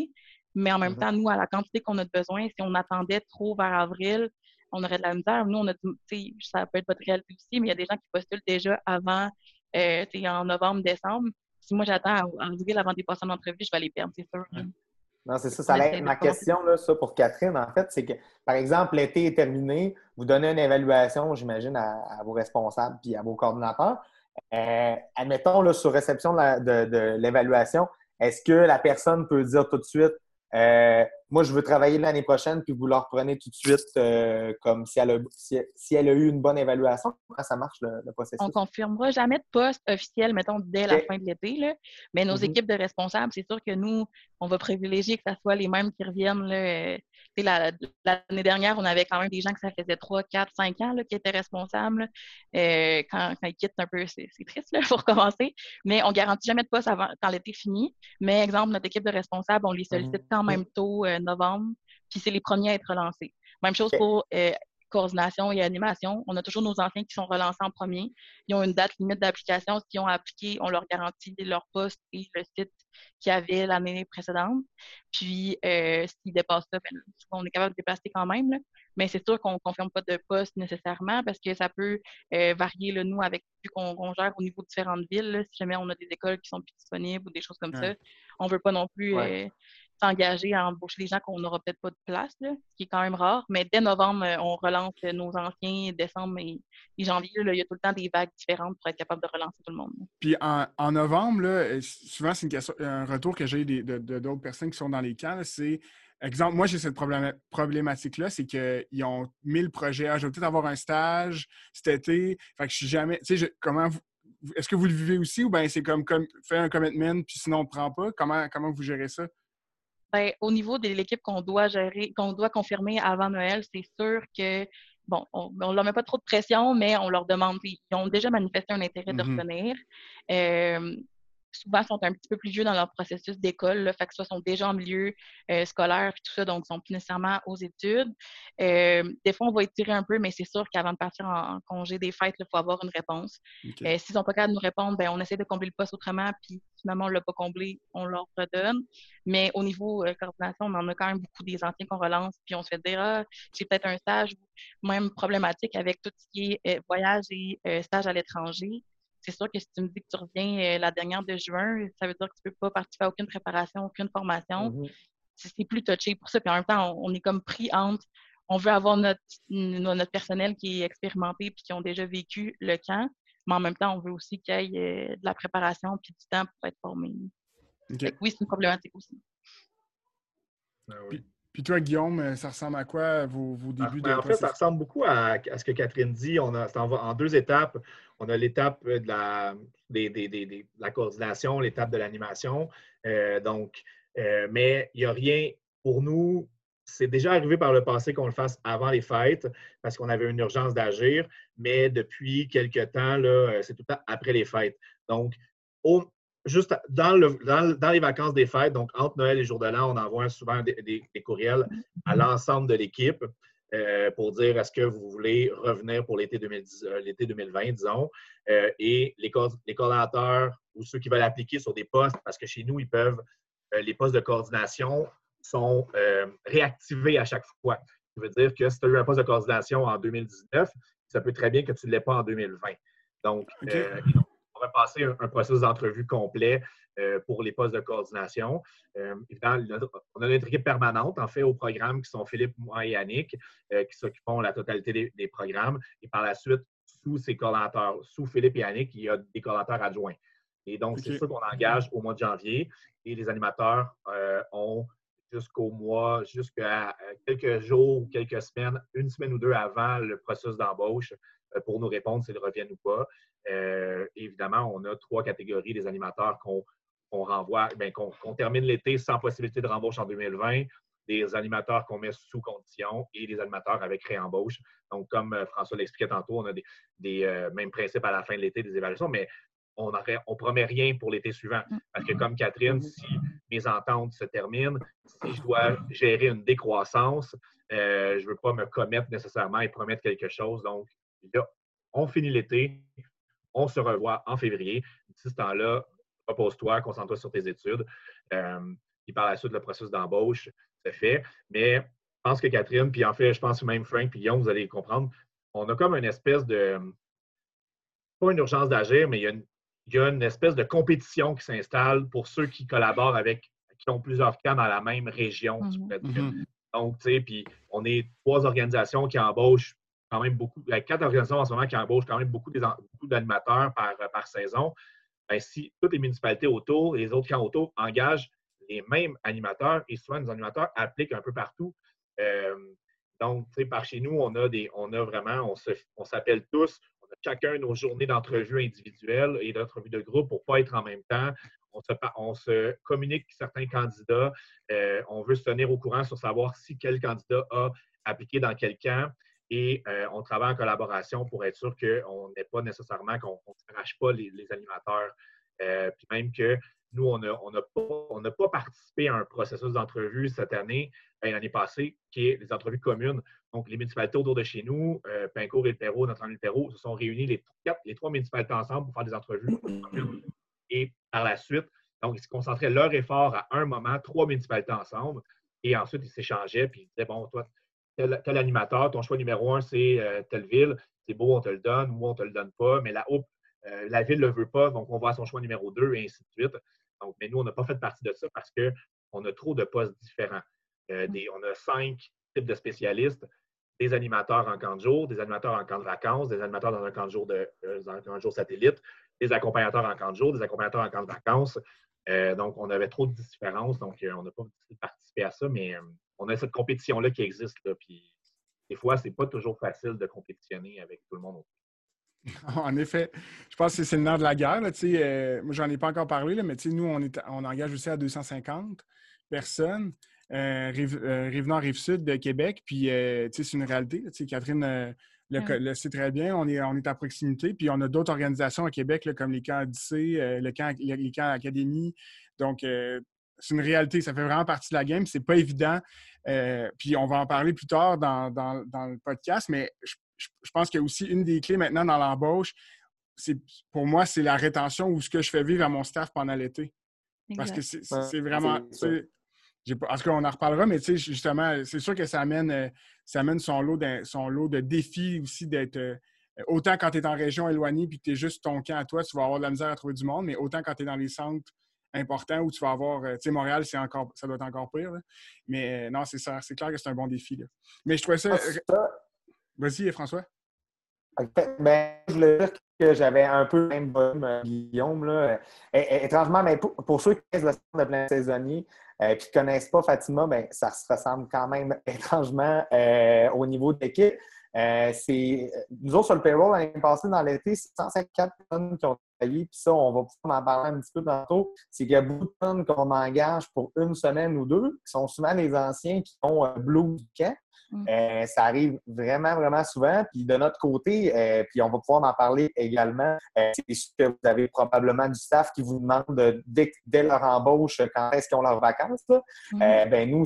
Mais en même mm-hmm. temps, nous, à la quantité qu'on a de besoin, si on attendait trop vers avril, on aurait de la misère. Nous, on a dit, ça peut être votre réalité aussi, mais il y a des gens qui postulent déjà avant, euh, en novembre, décembre si moi j'attends en ville avant des passer en entrevue, je vais les perdre, c'est sûr. Non, c'est ça. ça ma question là, ça, pour Catherine, en fait, c'est que, par exemple, l'été est terminé, vous donnez une évaluation, j'imagine, à, vos responsables puis à vos coordinateurs. Euh, admettons, là, sur réception de l'évaluation, est-ce que la personne peut dire tout de suite euh, moi, je veux travailler l'année prochaine, puis vous leur prenez tout de suite euh, comme si elle, a, si, elle a eu une bonne évaluation. Ça marche le, processus? On ne confirmera jamais de poste officiel, mettons, dès la fin de l'été. Mais nos mm-hmm. équipes de responsables, c'est sûr que nous, on va privilégier que ce soit les mêmes qui reviennent. L'année dernière, on avait quand même des gens que ça faisait 3, 4, 5 ans là, qui étaient responsables. Euh, quand, ils quittent un peu, c'est triste là, pour commencer. Mais on ne garantit jamais de poste avant, quand l'été finit. Mais exemple, notre équipe de responsables, on les sollicite quand même tôt, euh, novembre, puis c'est les premiers à être relancés. Même chose pour euh, coordination et animation. On a toujours nos anciens qui sont relancés en premier. Ils ont une date limite d'application. S'ils ont appliqué, on leur garantit leur poste et le site qu'il y avait l'année précédente. Puis, euh, s'ils dépassent ça, ben, on est capable de dépasser quand même. Mais c'est sûr qu'on ne confirme pas de poste nécessairement parce que ça peut euh, varier, le nous, avec vu qu'on gère au niveau de différentes villes. si jamais on a des écoles qui sont plus disponibles ou des choses comme ça, on ne veut pas non plus euh, s'engager à embaucher des gens qu'on n'aura peut-être pas de place, ce qui est quand même rare. Mais dès novembre, euh, on relance nos anciens, décembre et, janvier. il y a tout le temps des vagues différentes pour être capable de relancer tout le monde. Puis en, novembre, euh, souvent, c'est un retour que j'ai de, d'autres personnes qui sont dans les camps. C'est, exemple, moi, j'ai cette problématique-là, c'est qu'ils ont mille projets. Ah, je vais peut-être avoir un stage cet été. Fait que je suis jamais. Tu sais, comment Est-ce que vous le vivez aussi ou bien c'est comme, comme faire un commitment puis sinon on ne prend pas? Comment, comment vous gérez ça? Ben, au niveau de l'équipe qu'on doit gérer, qu'on doit confirmer avant Noël, c'est sûr que bon, on ne leur met pas trop de pression, mais on leur demande, ils ont déjà manifesté un intérêt de mm-hmm. revenir. Euh, souvent sont un petit peu plus vieux dans leur processus d'école, fait que soit sont déjà en milieu euh, scolaire et tout ça, donc ils sont plus nécessairement aux études. Euh, des fois, on va étirer un peu, mais c'est sûr qu'avant de partir en, congé des fêtes, il faut avoir une réponse. Euh, s'ils n'ont pas capable de nous répondre, ben, on essaie de combler le poste autrement, puis finalement, on ne l'a pas comblé, on leur redonne. Mais au niveau coordination, on en a quand même beaucoup des anciens qu'on relance, puis on se fait dire, ah, j'ai peut-être un stage, même problématique avec tout ce qui est voyage et stage à l'étranger c'est sûr que si tu me dis que tu reviens euh, la dernière de juin, ça veut dire que tu ne peux pas participer à aucune préparation, aucune formation. Mm-hmm. C'est plus touché pour ça. Puis en même temps, on, est comme pris entre on veut avoir notre, notre personnel qui est expérimenté puis qui ont déjà vécu le camp, mais en même temps, on veut aussi qu'il y ait euh, de la préparation puis du temps pour être formé. Oui, c'est une problématique aussi. Ah Puis toi, Guillaume, ça ressemble à quoi vos, vos ah, débuts ben, de En fait, ça ressemble beaucoup à, ce que Catherine dit. On a, en, en, deux étapes. On a l'étape de la, la coordination, l'étape de l'animation. Euh, donc, euh, mais il n'y a rien pour nous. C'est déjà arrivé par le passé qu'on le fasse avant les fêtes parce qu'on avait une urgence d'agir, mais depuis quelques temps, c'est tout le temps après les fêtes. Donc, juste dans, le, dans, les vacances des fêtes, donc entre Noël et jour de l'an, on envoie souvent des, courriels à l'ensemble de l'équipe euh, pour dire est-ce que vous voulez revenir pour l'été 2020, euh, disons. Euh, et les, les coordonnateurs ou ceux qui veulent appliquer sur des postes, parce que chez nous, ils peuvent, les postes de coordination sont réactivés à chaque fois. Ça veut dire que si tu as eu un poste de coordination en 2019, ça peut très bien que tu ne l'aies pas en 2020. Donc, passer un, processus d'entrevue complet euh, pour les postes de coordination. Euh, on a notre équipe permanente, en fait, au programme, qui sont Philippe, moi et Yannick, euh, qui s'occupent de la totalité des, programmes. Et par la suite, sous ces coordinateurs, sous Philippe et Yannick, il y a des coordinateurs adjoints. Et donc, c'est ça qu'on engage au mois de janvier. Et les animateurs ont jusqu'au mois, jusqu'à quelques jours ou quelques semaines, une semaine ou deux avant le processus d'embauche pour nous répondre s'ils reviennent ou pas. Euh, évidemment, on a trois catégories des animateurs qu'on renvoie, ben, qu'on termine l'été sans possibilité de rembauche en 2020, des animateurs qu'on met sous condition et des animateurs avec réembauche. Donc, comme euh, François l'expliquait tantôt, on a des, euh, mêmes principes à la fin de l'été, des évaluations, mais on ne promet rien pour l'été suivant. Parce que comme Catherine, si mes ententes se terminent, si je dois gérer une décroissance, je ne veux pas me commettre nécessairement et promettre quelque chose. Donc, là, on finit l'été, on se revoit en février. D'ici ce temps-là, repose-toi, concentre-toi sur tes études. Euh, puis par la suite, le processus d'embauche se fait. Mais je pense que Catherine, puis en fait, je pense que même Frank puis Guillaume, vous allez comprendre, on a comme une espèce de. Pas une urgence d'agir, mais il y, a une, espèce de compétition qui s'installe pour ceux qui collaborent avec, qui ont plusieurs cas dans la même région. Mm-hmm. Donc, tu sais, puis on est trois organisations qui embauchent quand même beaucoup, il y a quatre organisations en ce moment qui embauchent quand même beaucoup, d'animateurs par, par, saison. Ben, si toutes les municipalités autour les autres camps autour engagent les mêmes animateurs, et souvent les animateurs appliquent un peu partout. Euh, donc, par chez nous, on a des, on a vraiment, on s'appelle tous, on a chacun nos journées d'entrevue individuelles et d'entrevue de groupe pour ne pas être en même temps. On se, on se communique certains candidats. Euh, on veut se tenir au courant sur savoir si quel candidat a appliqué dans quel camp et euh, on travaille en collaboration pour être sûr qu'on n'ait pas nécessairement, qu'on ne s'arrache pas les, animateurs. Euh, puis même que nous, on n'a pas, participé à un processus d'entrevue cette année, ben, l'année passée, qui est les entrevues communes. Donc, les municipalités autour de chez nous, euh, Pincourt et le Perrault, notre le Perrault, se sont réunis les, les trois municipalités ensemble pour faire des entrevues. Et par la suite, donc, ils se concentraient leur effort à un moment, trois municipalités ensemble. Et ensuite, ils s'échangeaient, puis ils disaient, bon, toi, tel, animateur, ton choix numéro un, c'est euh, telle ville, c'est beau, on te le donne, ou on ne te le donne pas, mais la, euh, la ville ne le veut pas, donc on va à son choix numéro deux, et ainsi de suite. Donc, mais nous, on n'a pas fait partie de ça parce qu'on a trop de postes différents. Euh, mmh. on a cinq types de spécialistes, des animateurs en camp de jour, des animateurs en camp de vacances, des animateurs dans un camp de jour, de, un jour satellite, des accompagnateurs en camp de jour, des accompagnateurs en camp de vacances. donc, on avait trop de différences, donc on n'a pas participé à ça, mais on a cette compétition-là qui existe. Là, puis des fois, c'est pas toujours facile de compétitionner avec tout le monde. En effet, je pense que c'est le nerf de la guerre. Là, euh, moi, j'en ai pas encore parlé, là, mais nous, on, est, on engage aussi à 250 personnes. Euh, rive, euh, Rive-Nord, Rive-Sud de Québec. Puis, euh, c'est une réalité. Catherine le, sait très bien. On est, on est à proximité. Puis, on a d'autres organisations à Québec, comme les camps Odyssée, le camp, les camps Académie. Donc, c'est une réalité. Ça fait vraiment partie de la game. C'est pas évident. Euh, puis on va en parler plus tard dans, le podcast, mais je, pense qu'il y a aussi une des clés maintenant dans l'embauche. C'est, pour moi, c'est la rétention ou ce que je fais vivre à mon staff pendant l'été. Parce que c'est, vraiment. En tout cas, on en reparlera, mais justement, c'est sûr que ça amène, euh, ça amène son, lot de, son lot de défis aussi d'être. Euh, autant quand tu es en région éloignée puis que tu es juste ton camp à toi, tu vas avoir de la misère à trouver du monde, mais autant quand tu es dans les centres important où tu vas avoir. Euh, tu sais, Montréal, c'est encore, ça doit être encore pire. Mais euh, non, c'est ça. C'est clair que c'est un bon défi. Mais je trouvais ça. Ah, Vas-y, François. Ben, je voulais dire que j'avais un peu le même volume, euh, Guillaume. Là. étrangement, mais pour, ceux qui connaissent le centre de plein saisonnier et qui ne connaissent pas Fatima, ben, ça se ressemble quand même étrangement au niveau de l'équipe. Euh, c'est, nous autres, sur le payroll, l'année passée, dans l'été, c'est 154 personnes qui ont travaillé. Puis ça, on va pouvoir en parler un petit peu tantôt. C'est qu'il y a beaucoup de personnes qu'on engage pour une semaine ou deux, qui sont souvent les anciens qui ont un blue camp. Mm. Euh, ça arrive vraiment, vraiment souvent. Puis de notre côté, euh, puis on va pouvoir en parler également, c'est sûr que vous avez probablement du staff qui vous demande dès, leur embauche quand est-ce qu'ils ont leurs vacances. Mm. ben nous,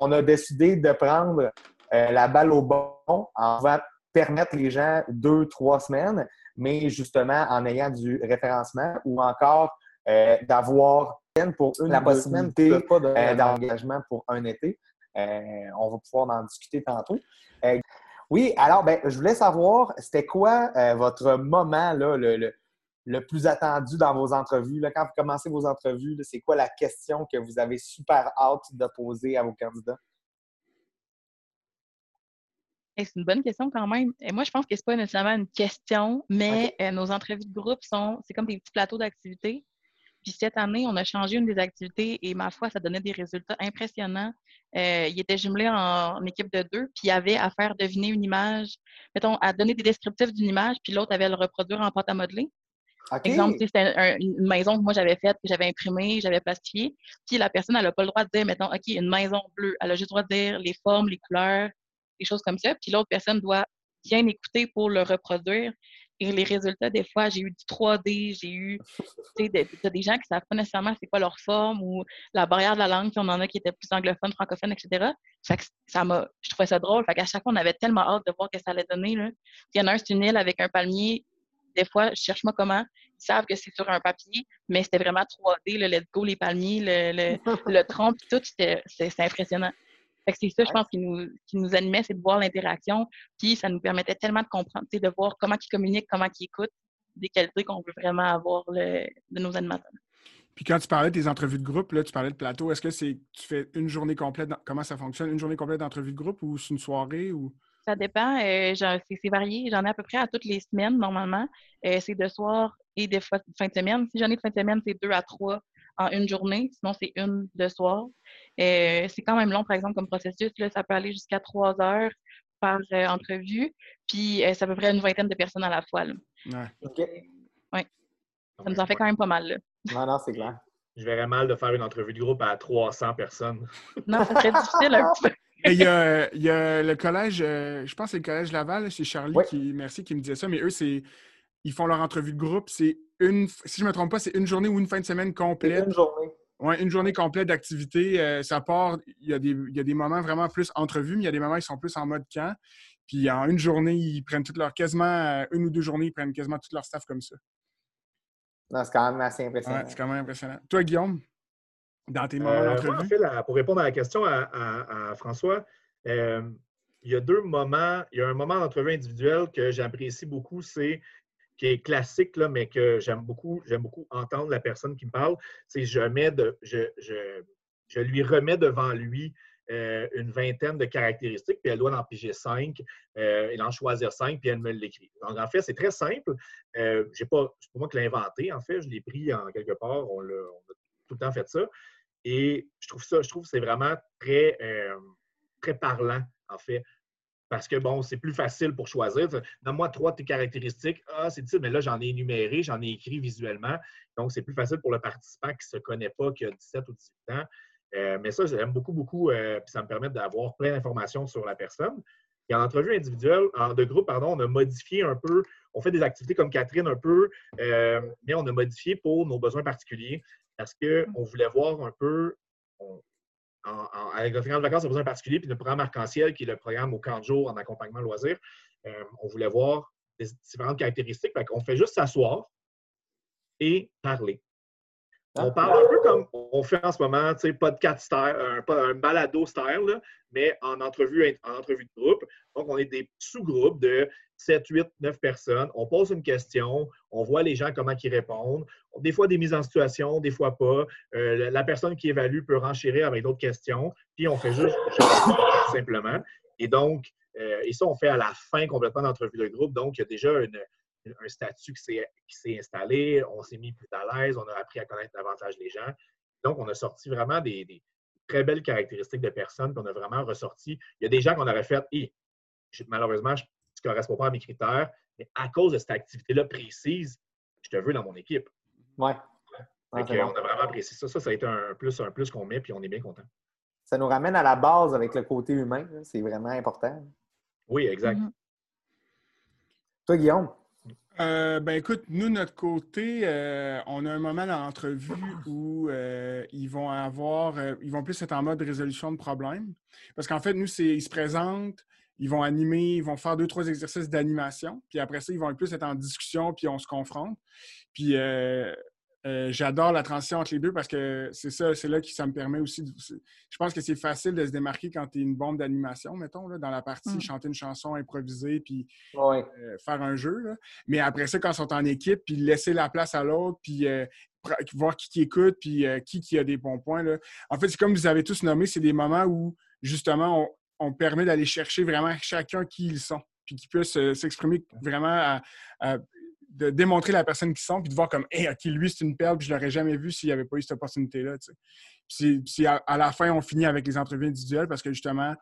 on a décidé de prendre euh, la balle au bon, on va permettre les gens deux, trois semaines, mais justement en ayant du référencement ou encore euh, d'avoir pour une la possibilité euh, d'engagement pour un été. on va pouvoir en discuter tantôt. oui, alors, ben, je voulais savoir, c'était quoi votre moment, là, le, plus attendu dans vos entrevues? Là, quand vous commencez vos entrevues, c'est quoi la question que vous avez super hâte de poser à vos candidats? C'est une bonne question quand même. Et moi, je pense que ce n'est pas nécessairement une question, mais euh, nos entrevues de groupe sont, c'est comme des petits plateaux d'activités. Puis cette année, on a changé une des activités et ma foi, ça donnait des résultats impressionnants. Euh, il était jumelé en, équipe de deux, puis il y avait à faire deviner une image, mettons, à donner des descriptifs d'une image, puis l'autre avait à le reproduire en pâte à modeler. Par exemple, c'était une maison que moi j'avais faite, que j'avais imprimée, j'avais plastifiée. Puis la personne, elle n'a pas le droit de dire, mettons, OK, une maison bleue. Elle a juste le droit de dire les formes, les couleurs, des choses comme ça. Puis l'autre personne doit bien écouter pour le reproduire. Et les résultats, des fois, j'ai eu du 3D, j'ai eu des, des gens qui ne savent pas nécessairement c'est quoi leur forme ou la barrière de la langue, on en a qui étaient plus anglophones, francophones, etc. Ça, m'a, je trouvais ça drôle. Fait qu'à chaque fois, on avait tellement hâte de voir ce que ça allait donner. Là. Il y en a un, c'est une île avec un palmier. Des fois, je cherche moi comment. Ils savent que c'est sur un papier, mais c'était vraiment 3D, le let's go, les palmiers, le, le, tronc, tout, c'est impressionnant c'est ça, je pense, qui nous, qui nous animait, c'est de voir l'interaction. Puis ça nous permettait tellement de comprendre, de voir comment ils communiquent, comment ils écoutent, des qualités qu'on veut vraiment avoir de nos animateurs. Puis quand tu parlais des entrevues de groupe, là, tu parlais de plateau, est-ce que c'est tu fais une journée complète, comment ça fonctionne, une journée complète d'entrevue de groupe ou c'est une soirée ou? Ça dépend, euh, c'est varié. J'en ai à peu près à toutes les semaines normalement. Euh, c'est de soir et des fois de fin de semaine. Si j'en ai de fin de semaine, c'est deux à trois en une journée. Sinon, c'est une de soir. Euh, c'est quand même long, par exemple, comme processus. Là, ça peut aller jusqu'à trois heures par euh, entrevue. Puis, euh, c'est à peu près une vingtaine de personnes à la fois. Là. Ouais. OK. Oui. Ça nous en fait quand même pas mal. Là. Non, non, c'est clair. Je verrais mal de faire une entrevue de groupe à 300 personnes. Non, c'est très difficile un peu. Il y, a, il y, a, le collège, je pense que c'est le collège Laval, c'est Charlie qui, merci, qui me disait ça, mais eux, c'est ils font leur entrevue de groupe. C'est une, si je ne me trompe pas, c'est une journée ou une fin de semaine complète. Une journée. Oui, une journée complète d'activité. Euh, ça part, il y, a des, il y, a des, moments vraiment plus entrevues, mais il y a des moments qui sont plus en mode camp. Puis en une journée, ils prennent toute leur, quasiment, euh, une ou deux journées, ils prennent quasiment tout leur staff comme ça. Non, c'est quand même assez impressionnant. Ouais, c'est quand même impressionnant. Toi, Guillaume, dans tes moments euh, d'entrevue? pour répondre à la question à, François, il y a deux moments. Il y a un moment d'entrevue individuelle que j'apprécie beaucoup, c'est qui est classique, là, mais que j'aime beaucoup, j'aime beaucoup entendre la personne qui me parle, c'est je mets de, je, je, je, lui remets devant lui euh, une vingtaine de caractéristiques, puis elle doit en piger cinq, euh, et en choisir cinq, puis elle me l'écrit. Donc, en fait, c'est très simple. Euh, j'ai pas, c'est pour moi que l'ai inventé, en fait. Je l'ai pris en quelque part. On, a, tout le temps fait ça. Et je trouve ça, je trouve que c'est vraiment très, euh, très parlant, en fait. Parce que, bon, c'est plus facile pour choisir. Donne-moi trois de tes caractéristiques. Ah, c'est difficile, mais là, j'en ai énuméré, j'en ai écrit visuellement. Donc, c'est plus facile pour le participant qui ne se connaît pas, qui a 17 ou 18 ans. Euh, mais ça, j'aime beaucoup, beaucoup, euh, puis ça me permet d'avoir plein d'informations sur la personne. Et en entrevue individuelle, en de groupe, pardon, on a modifié un peu, on fait des activités comme Catherine un peu, euh, mais on a modifié pour nos besoins particuliers parce qu'on voulait voir un peu, avec le programme de vacances à besoin particulier, puis le programme Arc-en-Ciel, qui est le programme au camp de jour en accompagnement loisir, euh, on voulait voir des différentes caractéristiques. On fait juste s'asseoir et parler. On parle un peu comme on fait en ce moment, tu sais, podcast style, un, un balado style, mais en entrevue, en entrevue de groupe. Donc, on est des sous-groupes de 7, 8, 9 personnes. On pose une question, on voit les gens comment ils répondent. Des fois, des mises en situation, des fois pas. Euh, la personne qui évalue peut renchérir avec d'autres questions. Puis, on fait juste simplement. Et donc, Euh, et ça, on fait à la fin complètement d'entrevue de groupe. Donc, il y a déjà un statut qui s'est installé, on s'est mis plus à l'aise, on a appris à connaître davantage les gens. Donc, on a sorti vraiment des, très belles caractéristiques de personnes, qu'on a vraiment ressorti. Il y a des gens qu'on aurait fait, malheureusement, je ne correspond pas à mes critères, mais à cause de cette activité-là précise, je te veux dans mon équipe. Oui. on a vraiment apprécié ça. Ça, ça a été un plus, un plus qu'on met, puis on est bien content. Ça nous ramène à la base avec le côté humain. C'est vraiment important. Oui, exact. Mm-hmm. Toi, Guillaume? Euh, ben écoute, nous, notre côté, euh, on a un moment dans l'entrevue où euh, ils vont avoir, ils vont plus être en mode résolution de problèmes. Parce qu'en fait, nous, c'est, ils se présentent, ils vont animer, ils vont faire deux, trois exercices d'animation. Puis après ça, ils vont plus être en discussion, puis on se confronte. Puis euh, j'adore la transition entre les deux parce que c'est ça, c'est là que ça me permet aussi de, Je pense que c'est facile de se démarquer quand tu es une bombe d'animation, mettons, là, dans la partie mm. chanter une chanson, improviser, puis euh, faire un jeu. Mais après ça, quand ils sont en équipe, puis laisser la place à l'autre, puis euh, voir qui, qui écoute, puis qui, qui a des bons points. Là. En fait, c'est comme vous avez tous nommé, c'est des moments où, justement, on, permet d'aller chercher vraiment chacun qui ils sont, puis qu'ils puissent s'exprimer vraiment à de démontrer la personne qui sont, puis de voir comme, hé, OK, lui, c'est une perle, puis je l'aurais jamais vu s'il n'y avait pas eu cette opportunité-là. Puis à, à, la fin, on finit avec les entrevues individuelles parce que justement,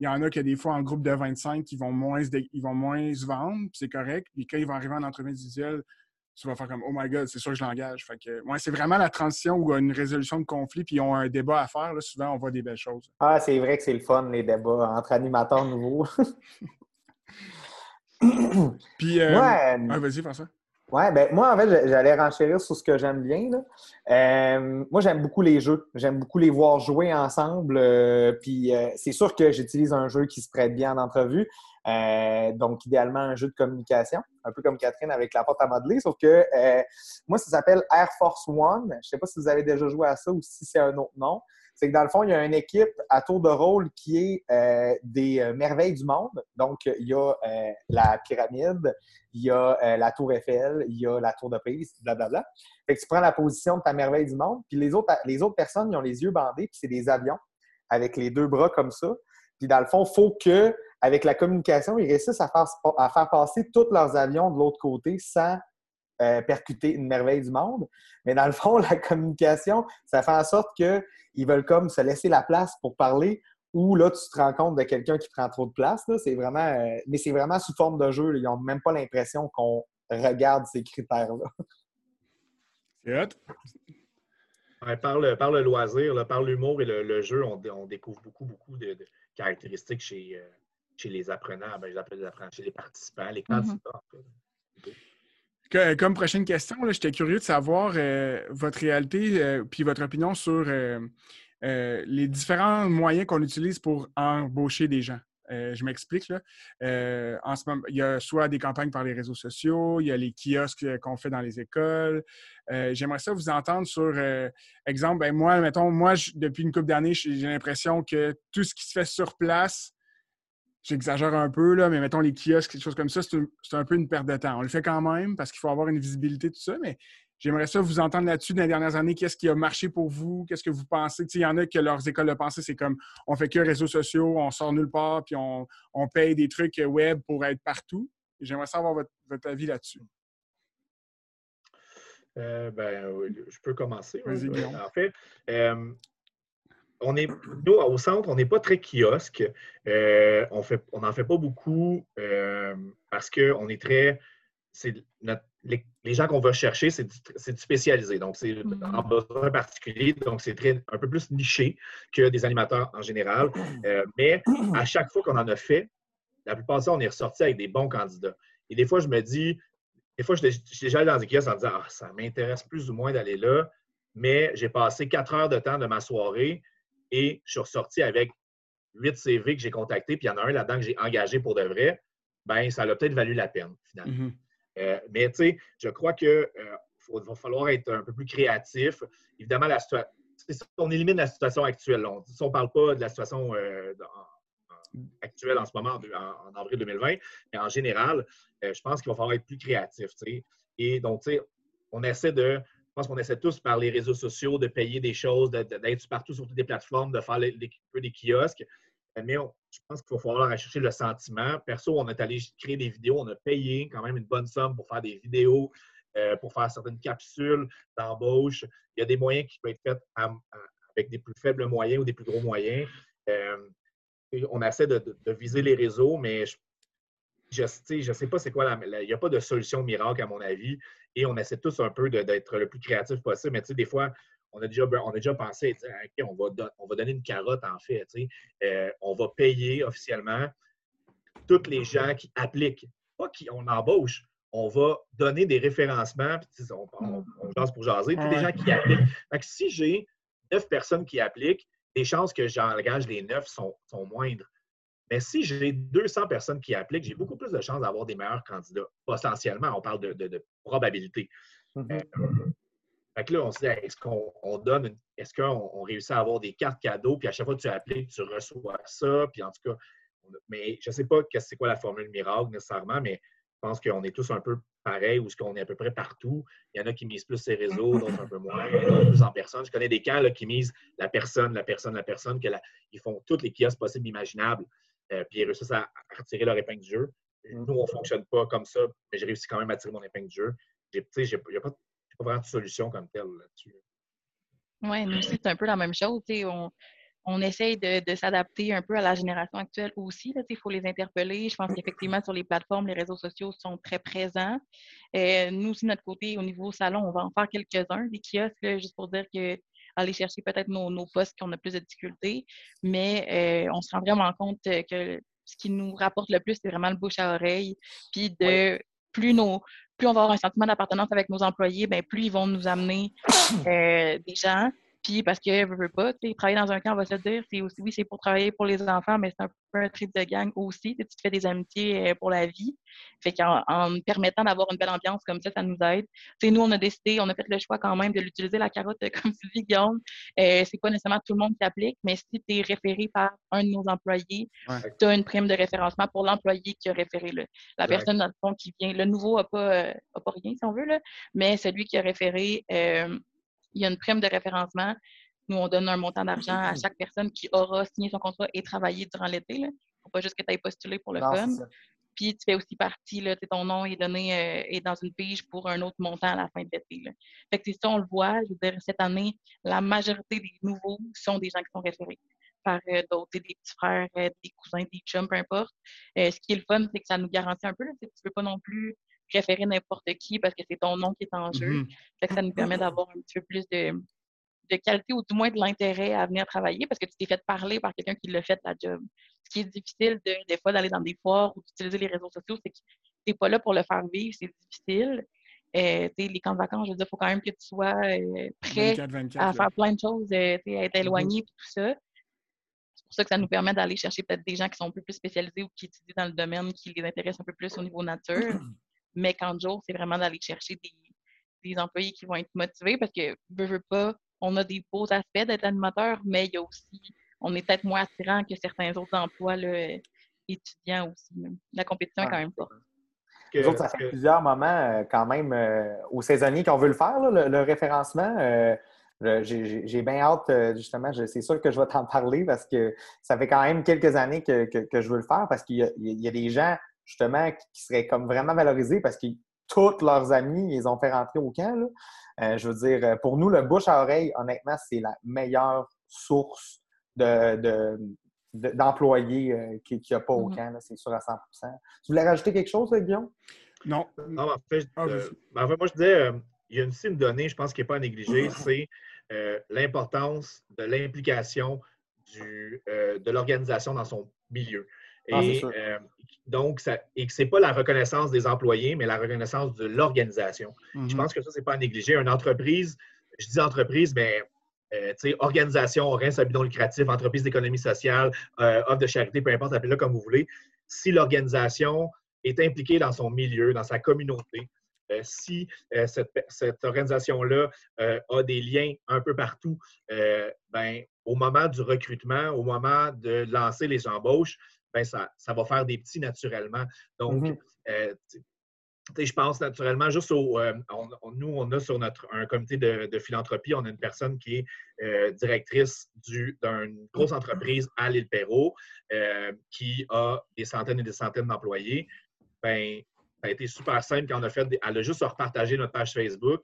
il y en a qui, des fois, en groupe de 25, qui vont moins, ils vont moins se vendre, puis c'est correct. Puis quand ils vont arriver en entrevue individuelle, tu vas faire comme Oh my God, c'est sûr que je l'engage. Fait que, c'est vraiment la transition où il y a une résolution de conflit, puis ils ont un débat à faire. Là, souvent, on voit des belles choses. Ah, c'est vrai que c'est le fun, les débats entre animateurs nouveaux. puis, euh... ouais. vas-y, François. Oui, ben moi, en fait, j'allais renchérir sur ce que j'aime bien. Euh, moi, j'aime beaucoup les jeux. J'aime beaucoup les voir jouer ensemble. Euh, puis euh, c'est sûr que j'utilise un jeu qui se prête bien en entrevue. donc, idéalement, un jeu de communication, un peu comme Catherine avec la porte à modeler. Sauf que moi, ça s'appelle Air Force One. Je ne sais pas si vous avez déjà joué à ça ou si c'est un autre nom c'est que dans le fond, il y a une équipe à tour de rôle qui est euh, des euh, merveilles du monde. Donc, il y a euh, la pyramide, il y a la tour Eiffel, il y a la tour de Pise, blablabla. Fait que tu prends la position de ta merveille du monde, puis les autres, les autres personnes, ils ont les yeux bandés, puis c'est des avions avec les deux bras comme ça. Puis dans le fond, il faut que, avec la communication, ils réussissent à faire, à faire passer tous leurs avions de l'autre côté sans percuter une merveille du monde. Mais dans le fond, la communication, ça fait en sorte que ils veulent comme se laisser la place pour parler ou là, tu te rends compte de quelqu'un qui prend trop de place. C'est vraiment, euh, mais c'est vraiment sous forme de jeu. Ils n'ont même pas l'impression qu'on regarde ces critères-là. C'est hot. par, le, loisir, par l'humour et le, jeu, on, découvre beaucoup, beaucoup de, caractéristiques chez, euh, chez les apprenants, ben, les apprenants, chez les participants, les mm-hmm. Comme prochaine question, j'étais curieux de savoir euh, votre réalité et puis votre opinion sur euh, les différents moyens qu'on utilise pour embaucher des gens. Euh, je m'explique. Euh, en ce moment, il y a soit des campagnes par les réseaux sociaux, il y a les kiosques qu'on fait dans les écoles. J'aimerais ça vous entendre sur, exemple, ben moi, mettons, moi, depuis une couple d'années, j'ai l'impression que tout ce qui se fait sur place, j'exagère un peu, là, mais mettons les kiosques, quelque chose comme ça, c'est un, un, peu une perte de temps. On le fait quand même parce qu'il faut avoir une visibilité, tout ça, mais J'aimerais ça vous entendre là-dessus dans les dernières années. Qu'est-ce qui a marché pour vous? Qu'est-ce que vous pensez? Il y en a que leurs écoles de pensée, c'est comme on fait que réseaux sociaux, on sort nulle part, puis on, paye des trucs web pour être partout. J'aimerais savoir votre, votre avis là-dessus. Euh, ben, je peux commencer. en fait, euh, on est, nous, au centre, on n'est pas très kiosque. Euh, on n'en on en fait pas beaucoup parce qu'on est très. Notre les, gens qu'on va chercher, c'est du, spécialisé. Donc, c'est mm. en besoin particulier. Donc, c'est un peu plus niché que des animateurs en général. Euh, mais à chaque fois qu'on en a fait, la plupart du temps, on est ressorti avec des bons candidats. Et des fois, je me dis, des fois, je suis déjà allé dans des kiosques en disant Ah, ça m'intéresse plus ou moins d'aller là, mais j'ai passé quatre heures de temps de ma soirée et je suis ressorti avec huit CV que j'ai contactés, puis il y en a un là-dedans que j'ai engagé pour de vrai. Ben, ça a peut-être valu la peine, finalement. Mm-hmm. Euh, mais tu sais, je crois qu'il euh, va falloir être un peu plus créatif. Évidemment, la situation, on élimine la situation actuelle. On ne parle pas de la situation euh, actuelle en ce moment, en, avril 2020, mais en général, je pense qu'il va falloir être plus créatif. Et donc, tu sais, on essaie de. Pense qu'on essaie tous par les réseaux sociaux de payer des choses, d'être partout sur toutes les plateformes, de faire des kiosques. mais je pense qu'il va falloir chercher le sentiment. Perso, on est allé créer des vidéos, on a payé quand même une bonne somme pour faire des vidéos, euh, pour faire certaines capsules d'embauche. Il y a des moyens qui peuvent être faits avec des plus faibles moyens ou des plus gros moyens. Euh, on essaie de, viser les réseaux, mais je ne sais pas c'est quoi. il n'y a pas de solution miracle, à mon avis. Et on essaie tous un peu d'être le plus créatif possible. Mais tu sais, des fois, on a déjà, on a déjà pensé, on, va on va donner une carotte, en fait. Euh, on va payer officiellement tous les gens qui appliquent. Pas qui on embauche. On va donner des référencements, on, on, on pour jaser, tous les gens qui appliquent. si j'ai neuf personnes qui appliquent, les chances que j'engage les neuf sont, moindres. Mais si j'ai 200 personnes qui appliquent, j'ai beaucoup plus de chances d'avoir des meilleurs candidats. Potentiellement, on parle de, probabilité. Mm-hmm. Euh, fait là, on se dit, est-ce qu'on donne, est-ce qu'on réussit à avoir des cartes cadeaux, puis à chaque fois que tu appliques, tu reçois ça, puis en tout cas, mais je ne sais pas c'est quoi la formule miracle nécessairement, mais je pense qu'on est tous un peu pareils ou ce qu'on est à peu près partout. Il y en a qui misent plus ces réseaux, d'autres un peu moins, d'autres plus en personne. Je connais des cas qui misent la personne, la personne, la personne, que ils font tous les kiosques possibles imaginables, euh, puis ils réussissent à, retirer leur épingle du jeu. Nous, on ne fonctionne pas comme ça, mais j'ai réussi quand même à tirer mon épingle du jeu. Il n'y a pas vraiment de solution comme telle là-dessus. Oui, nous aussi, c'est un peu la même chose. On, on essaye de, s'adapter un peu à la génération actuelle aussi. Il faut les interpeller. Je pense qu'effectivement, sur les plateformes, les réseaux sociaux sont très présents. Euh, nous aussi, de notre côté, au niveau salon, on va en faire quelques-uns, des kiosques, juste pour dire que aller chercher peut-être nos, nos postes qu'on a plus de difficultés. Mais euh, on se rend vraiment compte que ce qui nous rapporte le plus, c'est vraiment le bouche à oreille. Puis de plus nos, plus on va avoir un sentiment d'appartenance avec nos employés, ben, plus ils vont nous amener euh, des gens puis parce que je veux pas, travailler dans un camp, on va se dire, c'est aussi, oui, c'est pour travailler pour les enfants, mais c'est un peu un trip de gang aussi. Tu te fais des amitiés euh, pour la vie. Fait qu'en en permettant d'avoir une belle ambiance comme ça, ça nous aide. nous, on a décidé, on a fait le choix quand même de l'utiliser, la carotte, comme tu dis, Guillaume. Euh, c'est pas nécessairement tout le monde qui applique, mais si tu es référé par un de nos employés, tu as une prime de référencement pour l'employé qui a référé. Là. La personne, dans le fond, qui vient, le nouveau n'a pas, euh, pas rien, si on veut, là, mais celui qui a référé, euh, il y a une prime de référencement. Nous, on donne un montant d'argent à chaque personne qui aura signé son contrat et travaillé durant l'été. Il ne faut pas juste que tu aies postulé pour le fun. Puis tu fais aussi partie, là, ton nom est donné euh, est dans une pige pour un autre montant à la fin de l'été. Fait que c'est ça, on le voit. Je veux dire, cette année, la majorité des nouveaux sont des gens qui sont référés par euh, d'autres, des petits frères, euh, des cousins, des chums, peu importe. ce qui est le fun, c'est que ça nous garantit un peu. Là, tu ne peux pas non plus préférer n'importe qui parce que c'est ton nom qui est en jeu. Mm-hmm. ça nous permet d'avoir un petit peu plus de, de qualité ou du moins de l'intérêt à venir travailler parce que tu t'es fait parler par quelqu'un qui l'a fait la job. Ce qui est difficile de, des fois d'aller dans des foires ou d'utiliser les réseaux sociaux, c'est que tu n'es pas là pour le faire vivre, c'est difficile. Euh, les camps de vacances, je veux dire, il faut quand même que tu sois euh, prêt à faire plein de choses, euh, à être mm-hmm. éloigné et tout ça. C'est pour ça que ça nous permet d'aller chercher peut-être des gens qui sont un peu plus spécialisés ou qui étudient dans le domaine qui les intéresse un peu plus au niveau nature. Mais quand jour, c'est vraiment d'aller chercher des, employés qui vont être motivés parce que, veux, veux pas, on a des beaux aspects d'être animateur, mais il y a aussi, on est peut-être moins attirant que certains autres emplois étudiants aussi. La compétition est quand même forte. Nous autres, ça fait plusieurs moments euh, quand même euh, aux saisonniers qu'on veut le faire, le, référencement. Euh, j'ai bien hâte, justement, c'est sûr que je vais t'en parler parce que ça fait quand même quelques années que, je veux le faire parce qu'il y, a des gens justement, qui seraient comme vraiment valorisés parce que tous leurs amis, ils ont fait rentrer au camp. Euh, je veux dire, euh, pour nous, le bouche à oreille, honnêtement, c'est la meilleure source d'employés euh, qu'il n'y a pas au mm-hmm. camp, c'est sûr à 100% Tu voulais rajouter quelque chose, Guillaume? Non. Non, en fait, ah, ben, moi, je disais, il y a une signe donnée, je pense, qui n'est pas à négliger, c'est l'importance de l'implication de l'organisation dans son milieu. Ah, et euh, donc, ça, et que ce n'est pas la reconnaissance des employés, mais la reconnaissance de l'organisation. Je mhm. pense que ça, ce n'est pas à négliger. Une entreprise, je dis entreprise, mais euh, organisation, rien à but lucratif, entreprise d'économie sociale, euh, offre de charité, peu importe, appelez-le comme vous voulez. Si l'organisation est impliquée dans son milieu, dans sa communauté, si cette, cette organisation-là a des liens un peu partout, ben, au moment du recrutement, au moment de lancer les embauches, ben ça, va faire des petits naturellement. Donc, mhm. euh, je pense naturellement juste au. Euh, nous, on a sur notre un comité de, philanthropie, on a une personne qui est euh, directrice d'une grosse entreprise à l'île Perrault euh, qui a des centaines et des centaines d'employés. Ben, ça a été super simple quand on a fait. elle a juste repartagé notre page Facebook,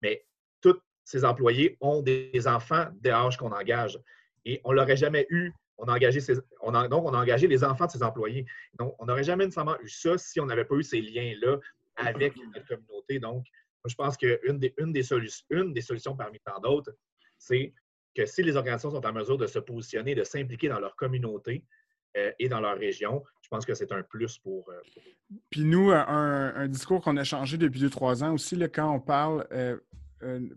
mais tous ces employés ont des enfants dès l'âge qu'on engage. Et on ne l'aurait jamais eu on a engagé on donc, on a engagé les enfants de ses employés. Donc, on n'aurait jamais nécessairement eu ça si on n'avait pas eu ces liens-là avec notre communauté. Donc, je pense qu'une des, une une des solutions parmi tant d'autres, c'est que si les organisations sont en mesure de se positionner, de s'impliquer dans leur communauté euh, et dans leur région, je pense que c'est un plus pour, euh, Puis nous, un, discours qu'on a changé depuis deux, trois ans aussi, là, quand on parle, euh,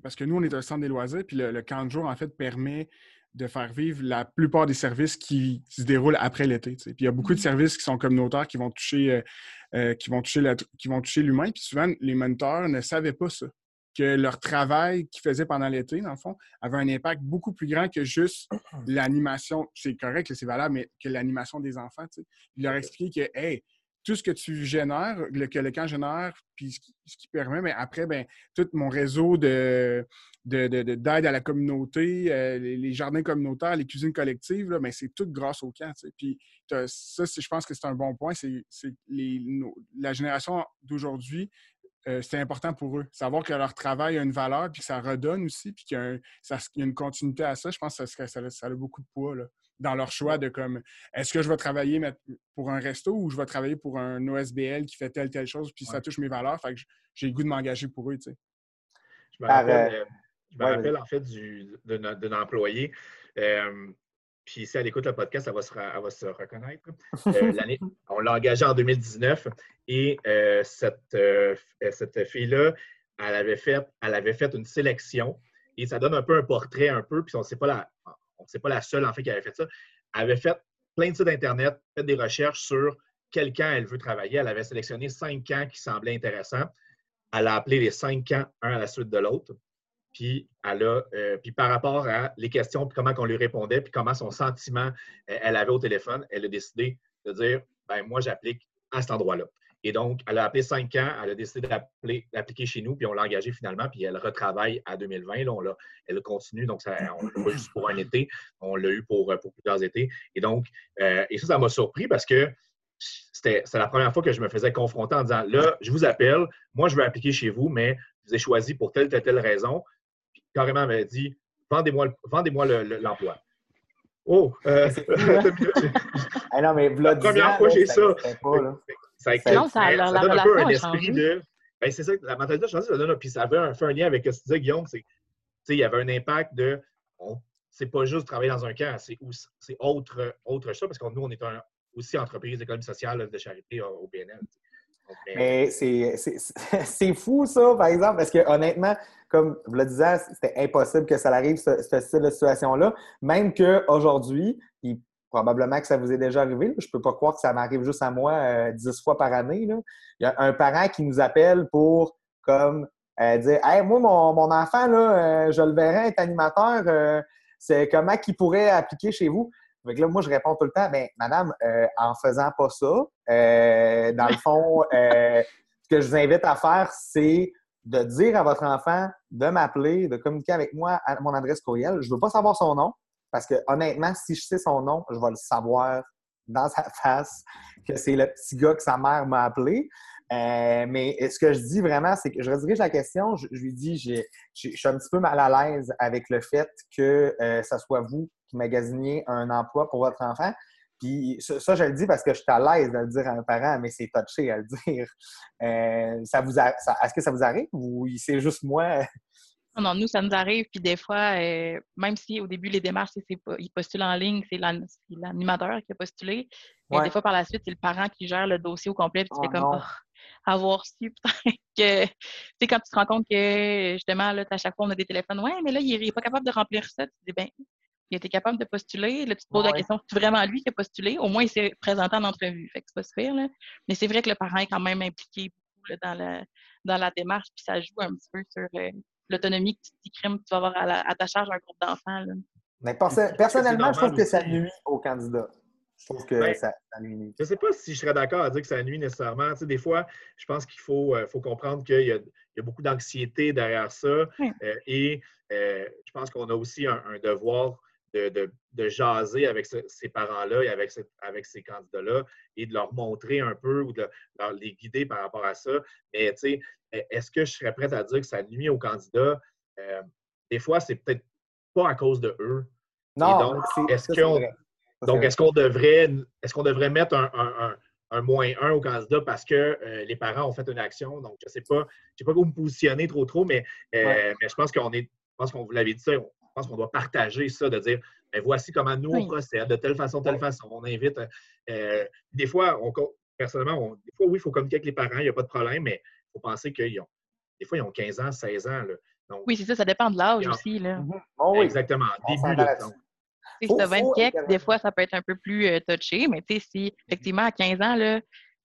parce que nous, on est un centre des loisirs, puis le, le camp de jour, en fait, permet de faire vivre la plupart des services qui, se déroulent après l'été. Puis il y a beaucoup de mm-hmm. services qui sont communautaires qui vont toucher, euh, euh, qui vont toucher, qui vont toucher l'humain. Puis souvent, les mentors ne savaient pas ça. Que leur travail qu'ils faisaient pendant l'été, dans le fond, avait un impact beaucoup plus grand que juste l'animation. C'est correct, c'est valable, mais que l'animation des enfants. Il leur expliqué que, hey, tout ce que tu génères, que le camp génère, puis ce qui, permet, mais après, ben, tout mon réseau de, d'aide à la communauté, euh, les, jardins communautaires, les cuisines collectives, là, mais c'est tout grâce au camp. Puis ça, je pense que c'est un bon point. C'est, la génération d'aujourd'hui, euh, c'est important pour eux. Savoir que leur travail a une valeur, puis que ça redonne aussi, puis qu'il y a, une continuité à ça, je pense que ça, ça, a beaucoup de poids. Là dans leur choix de comme est-ce que je vais travailler pour un resto ou je vais travailler pour un OSBL qui fait telle, telle chose, puis ça touche mes valeurs. Fait que j'ai le goût de m'engager pour eux, tu sais. Je me rappelle, euh, je me rappelle en fait d'un employé. Euh, puis si elle écoute le podcast, elle va se, va se reconnaître. Euh, on l'a engagé en 2019 et cette, cette fille-là, elle avait, fait, elle avait fait une sélection et ça donne un peu un portrait, un peu, puis on ne sait pas la, c'est pas la seule, en fait, qui avait fait ça. Elle avait fait plein de sites Internet, fait des recherches sur quel camp elle veut travailler. Elle avait sélectionné cinq camps qui semblaient intéressants. Elle a appelé les cinq camps un à la suite de l'autre. Puis, elle a, euh, puis par rapport à les questions, puis comment on lui répondait, puis comment son sentiment euh, elle avait au téléphone, elle a décidé de dire ben moi, j'applique à cet endroit-là. Et donc, elle a appelé cinq ans, elle a décidé d'appliquer chez nous, puis on l'a engagée finalement, puis elle retravaille à 2020. Là, on elle continue, donc ça, on l'a pas juste pour un été, on l'a eu pour, pour, plusieurs étés. Et donc, euh, et ça, ça m'a surpris parce que c'était la première fois que je me faisais confronter en disant là, je vous appelle, moi, je veux appliquer chez vous, mais je vous ai choisi pour telle, telle, telle raison. Puis carrément, elle m'a dit vendez-moi l'emploi. oh, euh, ah non, mais la première fois que j'ai ça. Ça, non, ça, ça, donne un peu un esprit de. Ben, c'est ça, la mentalité a changé, ça donne. Puis ça avait un, fait un lien avec ce que tu disais, Guillaume. C'est, il y avait un impact de. c'est pas juste travailler dans un camp, c'est, autre, autre chose, parce que nous, on est aussi entreprise d'économie sociale de charité euh, au BNL. mais c'est fou, ça, par exemple, parce que honnêtement, comme vous le disiez, c'était impossible que ça arrive, ce, ce style de situation-là. Même qu'aujourd'hui, Probablement que ça vous est déjà arrivé. Je ne peux pas croire que ça m'arrive juste à moi euh, dix fois par année. Il y a un parent qui nous appelle pour comme euh, dire Hey, moi, mon, enfant, là, euh, je le verrai être animateur. c'est comment qu'il pourrait appliquer chez vous? là, moi, je réponds tout le temps, ben, madame, en faisant pas ça, dans le fond, ce que je vous invite à faire, c'est de dire à votre enfant de m'appeler, de communiquer avec moi à mon adresse courriel. Je ne veux pas savoir son nom. Parce que honnêtement, si je sais son nom, je vais le savoir dans sa face que c'est le petit gars que sa mère m'a appelé. Euh, mais ce que je dis vraiment, c'est que je redirige la question. Je, lui dis, je suis un petit peu mal à l'aise avec le fait que euh, soit vous qui magasiniez un emploi pour votre enfant. Puis ça, je le dis parce que je suis à l'aise de le dire à un parent, mais c'est touché à le dire. Euh, ça Est-ce que ça vous arrive ou c'est juste moi? Non, nous, ça nous arrive. Puis des fois, euh, même si au début, les démarches, c'est ils postulent en ligne, c'est l'animateur qui a postulé. Mais des fois, par la suite, c'est le parent qui gère le dossier au complet. Puis tu fais oh comme, oh, avoir su peut-être que, tu sais, quand tu te rends compte que, justement, là, à chaque fois, on a des téléphones. Ouais, mais là, il n'est pas capable de remplir ça. Tu dis, ben, il était capable de postuler. Là, tu te poses la question, c'est vraiment lui qui a postulé? Au moins, il s'est présenté en entrevue. Fait que c'est pas super, là. Mais c'est vrai que le parent est quand même impliqué dans, la, dans la démarche, puis ça joue un petit peu sur. Euh, l'autonomie que tu, que tu vas avoir à, ta charge un groupe d'enfants. Mais personnellement, je trouve que ça nuit aux candidats. Je trouve que Ben, ça, ça nuit. Je ne sais pas si je serais d'accord à dire que ça nuit nécessairement. Tu sais, des fois, je pense qu'il faut, euh, faut comprendre qu'il y, a- il y a beaucoup d'anxiété derrière ça. Oui. euh, et euh, je pense qu'on a aussi un, un devoir de, de- de jaser avec ce- ces parents-là et avec, ce- avec ces candidats-là et de leur montrer un peu ou de leur, les guider par rapport à ça. Mais tu sais, est-ce que je serais prête à dire que ça nuit aux candidats? Euh, des fois, c'est peut-être pas à cause de eux. Non, donc, est-ce qu'on- vrai. est-ce qu'on devrait, est-ce qu'on devrait mettre un, un- un- un moins un au candidat parce que euh, les parents ont fait une action? Donc, je ne sais pas, je sais pas où me positionner trop trop, mais, euh, Ouais. mais je pense qu'on est, je pense qu'on vous l'avait dit ça, on- pense qu'on doit partager ça, de dire ben, voici comment nous on Oui. procède, de telle façon, telle façon. On invite. euh, des fois, on, personnellement, on- des fois, oui, il faut communiquer avec les parents, il n'y a pas de problème, mais il faut penser qu'ils ont. Des fois, ils ont 15 ans, 16 ans. Là. Donc, Oui, c'est ça, ça dépend de l'âge aussi. Là. Mhm. Oh oui. exactement. On Début, là-dessus. donc, Si tu as 20 faut quelques, également- des fois, ça peut être un peu plus euh, touché, mais tu sais, si effectivement à 15 ans, là,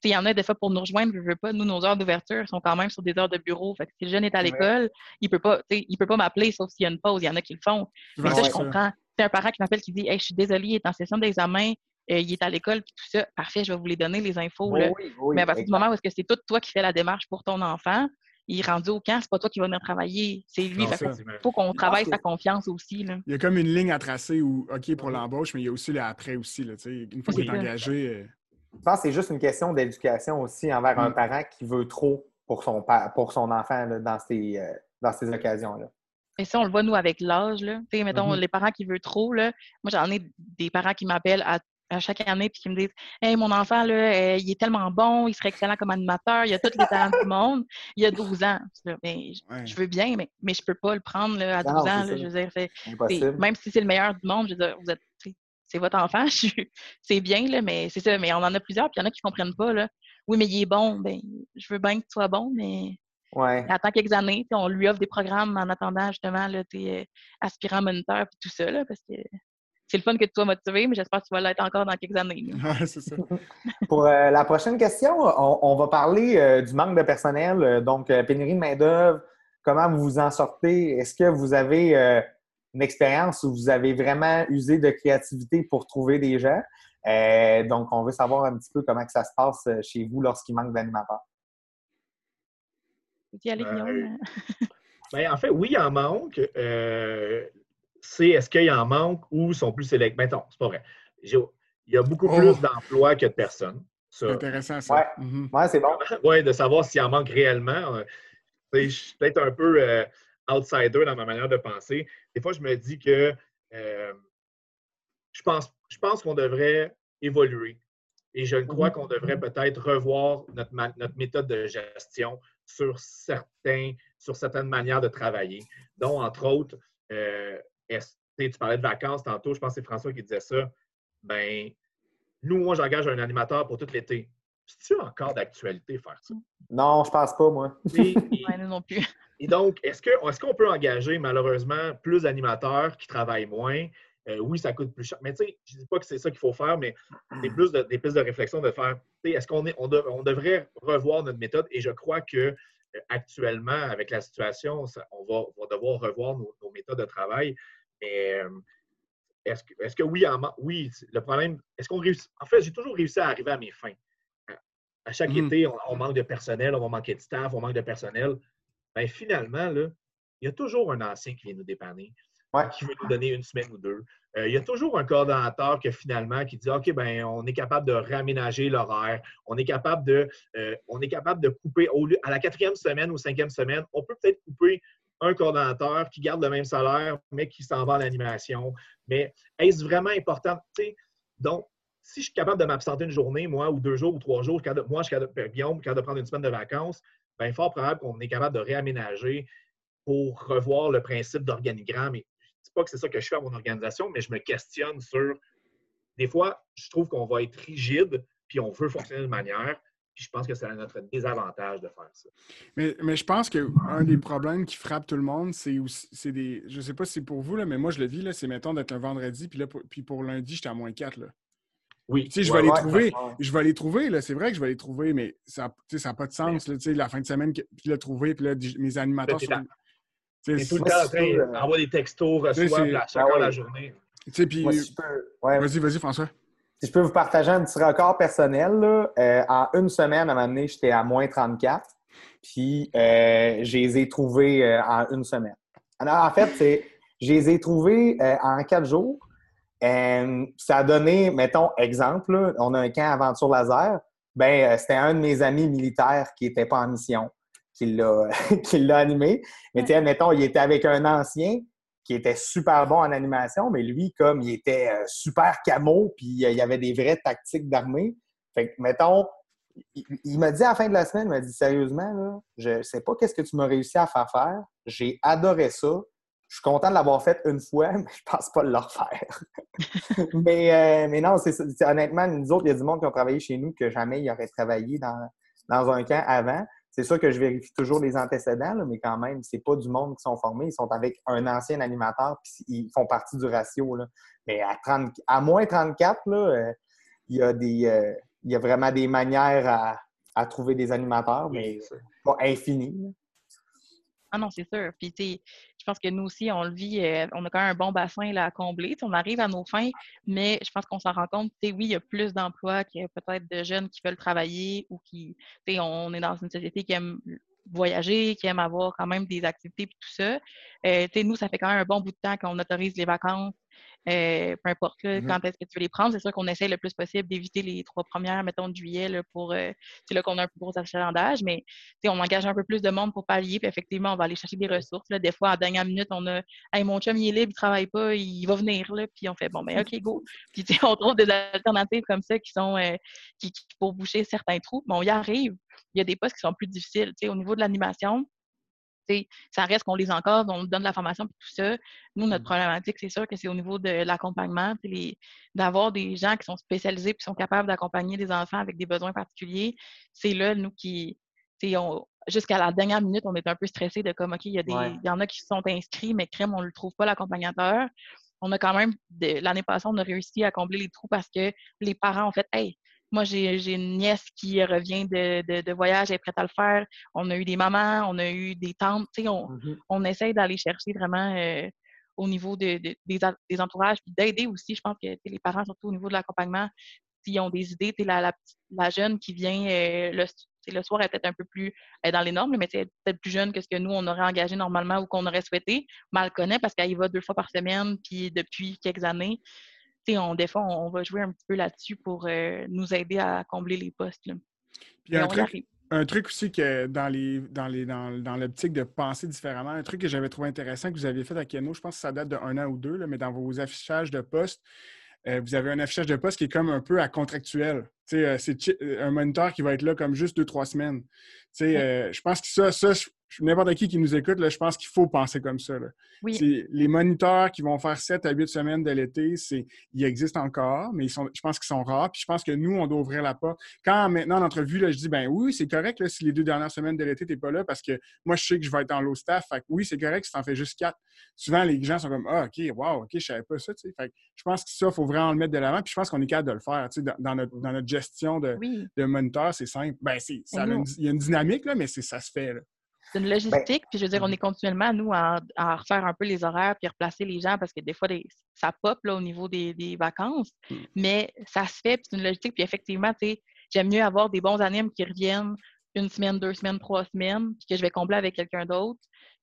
il y en a des fois pour nous rejoindre, je veux pas, nous, nos heures d'ouverture sont quand même sur des heures de bureau. Fait que si le jeune est à l'école, il peut pas, il peut pas m'appeler sauf s'il y a une pause. Il y en a qui le font. Mais ça, je comprends. C'est un parent qui m'appelle qui dit Hey, je suis désolé, il est en session d'examen, euh, il est à l'école, puis tout ça. Parfait, je vais vous les donner, les infos. Oui, là. oui, oui, Mais à partir du moment où est-ce que c'est tout toi qui fais la démarche pour ton enfant, il est rendu au camp, c'est pas toi qui vas venir travailler, c'est lui. Effectivement. faut qu'on travaille sa confiance aussi. Là. Il y a comme une ligne à tracer où, OK, pour l'embauche, mais il y a aussi le après aussi. Là, une fois qu'il est engagé, euh, Je pense que c'est juste une question d'éducation aussi envers un Mm. parent qui veut trop pour son, pour son enfant là, dans ces, euh, dans ces occasions-là. Et ça, on le voit, nous, avec l'âge. là. Tu sais, mettons, Mhm. les parents qui veulent trop, là. Moi, j'en ai des parents qui m'appellent à, à chaque année puis qui me disent Hey, mon enfant, là, euh, il est tellement bon, il serait excellent comme animateur, il a tous les talents du monde. Il a 12 ans. Là, Mais je- ouais. je veux bien, mais, mais je peux pas le prendre là, à 12 Non, ans. c'est là. je veux dire, c'est- c'est- Impossible. même si c'est le meilleur du monde, je veux dire, vous êtes, c'est votre enfant, c'est bien, là, mais c'est ça. Mais on en a plusieurs, puis il y en a qui comprennent pas. Là. Oui, mais il est bon. Ben, je veux bien que tu sois bon, mais Ouais. attends quelques années, on lui offre des programmes en attendant justement là, tes euh, aspirants moniteurs et tout ça, là, parce que c'est le fun que tu sois motivé, mais j'espère que tu vas l'être encore dans quelques années. là. Ouais, c'est ça. Pour euh, la prochaine question, on, on va parler euh, du manque de personnel, euh, donc euh, pénurie de main-d'œuvre. Comment vous vous en sortez? Est-ce que vous avez euh, une expérience où vous avez vraiment usé de créativité pour trouver des gens? Euh, donc, on veut savoir un petit peu comment que ça se passe euh, chez vous lorsqu'il manque d'animateurs. Euh, Guillaume? Ben, en fait, oui, il en manque. Euh, c'est est-ce qu'il en manque ou sont plus sélectifs? Mettons, c'est pas vrai. Il y a beaucoup Oh. plus d'emplois que de personnes. C'est intéressant, ça. Ouais. Mhm. Ouais, c'est bon. Oui, de savoir s'il en manque réellement. Euh, Je suis peut-être un peu euh, outsider dans ma manière de penser. Des fois, je me dis que euh, je pense, je pense qu'on devrait évoluer. Et je crois Mhm. qu'on devrait peut-être revoir notre, notre méthode de gestion sur, certains, sur certaines manières de travailler, dont, entre autres, euh, tu parlais de vacances tantôt, je pense que c'est François qui disait ça. Ben, nous, moi, j'engage un animateur pour tout l'été. C'est-tu encore d'actualité faire ça? Non, je pense pas, moi. Et, et- Ouais, nous non plus. et donc, est-ce que- est-ce qu'on peut engager malheureusement plus d'animateurs qui travaillent moins? Euh, oui, ça coûte plus cher. Mais tu sais, je ne dis pas que c'est ça qu'il faut faire, mais des, plus de- des pistes de réflexion de faire, tu sais, est-ce qu'on est, on, de- on devrait revoir notre méthode? Et je crois que euh, actuellement, avec la situation, ça- on, va, on va devoir revoir nos, nos méthodes de travail. Mais euh, est-ce que, est-ce que oui, en oui, c'est- le problème, est-ce qu'on réussit? En fait, j'ai toujours réussi à arriver à mes fins. À, à chaque Mhm. été, on, on manque de personnel, on va manquer de staff, on manque de personnel. Ben, finalement, là, il y a toujours un ancien qui vient nous dépanner, Ouais. qui veut nous donner une semaine ou deux. Euh, il y a toujours un coordonnateur que finalement qui dit OK, ben, on est capable de réaménager l'horaire, on est capable de, euh, on est capable de couper au lieu, à la quatrième semaine ou cinquième semaine, on peut peut-être couper un coordonnateur qui garde le même salaire, mais qui s'en va en animation. Mais est-ce vraiment important? Donc, si je suis capable de m'absenter une journée, moi, ou deux jours, ou trois jours, moi, je suis capable de, prendre une semaine de vacances, bien, fort probable qu'on est capable de réaménager pour revoir le principe d'organigramme. Et je ne dis pas que c'est ça que je fais à mon organisation, mais je me questionne sur. Des fois, je trouve qu'on va être rigide, puis on veut fonctionner de manière, puis je pense que c'est à notre désavantage de faire ça. Mais, mais je pense qu'un des problèmes qui frappe tout le monde, c'est des. Je sais pas si c'est pour vous, là, mais moi je le vis, c'est mettons d'être un vendredi, puis là, pour, puis pour lundi, j'étais à moins 4. Là. Oui. Tu sais, je Ouais, vais les ouais, trouver. ouais. Je vais les trouver, là. C'est vrai que je vais les trouver, mais ça n'a pas de sens. Là, tu sais, la fin de semaine, que- puis le trouver, puis là, mes animateurs t'es sont. Tu tout le temps si euh, des textos, à Ah de ouais. la journée. tu sais, puis. Moi, si je peux- ouais, Vas-y, vas-y, François. si je peux vous partager un petit record personnel, euh, en une semaine, à un moment donné, j'étais à moins 34. Puis, euh, je les ai trouvés euh, en une semaine. Alors, en fait, c'est, je les ai trouvés en quatre jours. Ça a donné, mettons, exemple, on a un camp aventure laser. Ben, c'était un de mes amis militaires qui n'était pas en mission qui l'a animé. Mais sais, mettons, il était avec un ancien qui était super bon en animation, mais lui, comme il était euh, super camo, puis euh, il y avait des vraies tactiques d'armée. Fait que, mettons, il, m'a dit à la fin de la semaine, il m'a dit sérieusement, là, je sais pas qu'est-ce que tu m'as réussi à faire faire. J'ai adoré ça. Je suis content de l'avoir fait une fois, mais je pense pas le refaire. mais, euh, mais non, c'est honnêtement, nous autres, il y a du monde qui ont travaillé chez nous que jamais ils auraient travaillé dans, dans un camp avant. C'est sûr que je vérifie toujours les antécédents, mais quand même, c'est pas du monde qui sont formés. Ils sont avec un ancien animateur, puis ils font partie du ratio. Là. Mais à, 30, à moins 34, là, euh, il, y a des, euh, il y a vraiment des manières à, à trouver des animateurs, mais pas infinies. Ah non, c'est sûr. Puis, tu sais, je pense que nous aussi, on le vit, euh, on a quand même un bon bassin à combler. on arrive à nos fins, mais je pense qu'on s'en rend compte, oui, il y a plus d'emplois qu'il y a peut-être de jeunes qui veulent travailler ou qui, on est dans une société qui aime voyager, qui aime avoir quand même des activités et tout ça. Euh, nous, ça fait quand même un bon bout de temps qu'on autorise les vacances euh, peu importe là, mm-hmm. quand est-ce que tu veux les prendre. C'est sûr qu'on essaie le plus possible d'éviter les trois premières, mettons, de juillet là, pour euh, c'est là qu'on a un plus gros achalandage, mais on engage un peu plus de monde pour pallier, puis effectivement, on va aller chercher des ressources. Là. Des fois, à la dernière minute, on a Hey, mon chum, il est libre, il travaille pas, il va venir, là, puis on fait bon ben OK, go. Puis on trouve des alternatives comme ça qui sont euh, qui, pour boucher certains trous. Bon, on y arrive. Il y a des postes qui sont plus difficiles. Au niveau de l'animation, ça reste qu'on les encadre, on donne la formation et tout ça. Nous, notre mmh. problématique, c'est sûr que c'est au niveau de l'accompagnement, d'avoir des gens qui sont spécialisés et qui sont capables d'accompagner des enfants avec des besoins particuliers. C'est là, nous, qui, jusqu'à la dernière minute, on est un peu stressé de comme, OK, il y, a des, il y en a qui sont inscrits, mais crème, on ne le trouve pas, l'accompagnateur. On a quand même, l'année passée, on a réussi à combler les trous parce que les parents ont fait, hey, moi, j'ai une nièce qui revient de, de, voyage, elle est prête à le faire. On a eu des mamans, on a eu des tantes. On, mm-hmm. on essaye d'aller chercher vraiment euh, au niveau de, des, des, entourages, puis d'aider aussi. Je pense que les parents, surtout au niveau de l'accompagnement, s'ils ont des idées, la, la, la, jeune qui vient euh, le, le soir, elle est peut-être un peu plus dans les normes, mais elle est peut-être plus jeune que ce que nous, on aurait engagé normalement ou qu'on aurait souhaité. Mais elle le connaît parce qu'elle y va deux fois par semaine, puis depuis quelques années on, des fois, on, va jouer un petit peu là-dessus pour euh, nous aider à combler les postes. Puis un truc, un truc, aussi que dans les dans les dans, l'optique de penser différemment, un truc que j'avais trouvé intéressant que vous aviez fait à Keno, je pense que ça date d'un an ou deux, là, mais dans vos affichages de postes, euh, vous avez un affichage de poste qui est comme un peu à contractuel. Euh, c'est un moniteur qui va être là comme juste deux, trois semaines. je pense que ça, ça n'importe qui qui nous écoute, je pense qu'il faut penser comme ça. Les moniteurs qui vont faire 7 à 8 semaines de l'été, ils existent encore, mais ils sont, je pense qu'ils sont rares. Puis je pense que nous, on doit ouvrir la porte. Quand maintenant, en entrevue, là, je dis, ben oui, c'est correct si les deux dernières semaines de l'été, tu n'es pas là parce que moi, je sais que je vais être en low staff. Fait oui, c'est correct si tu en fais juste 4. Souvent, les gens sont comme, ah, OK, wow, OK, je ne savais pas ça. Fait je pense que ça, il faut vraiment le mettre de l'avant. Puis je pense qu'on est capable de le faire. Dans, notre, dans notre gestion de, de moniteur, c'est simple. Ben, il y a une dynamique, là, mais ça se fait. Là. C'est une ben logistique, puis je veux dire, on est continuellement, nous, à, refaire un peu les horaires puis replacer les gens parce que des fois, ça pop là, au niveau des, vacances, mmh. mais ça se fait, puis c'est une logistique, puis effectivement, tu sais, j'aime mieux avoir des bons animes qui reviennent une semaine, deux semaines, trois semaines, puis que je vais combler avec quelqu'un d'autre,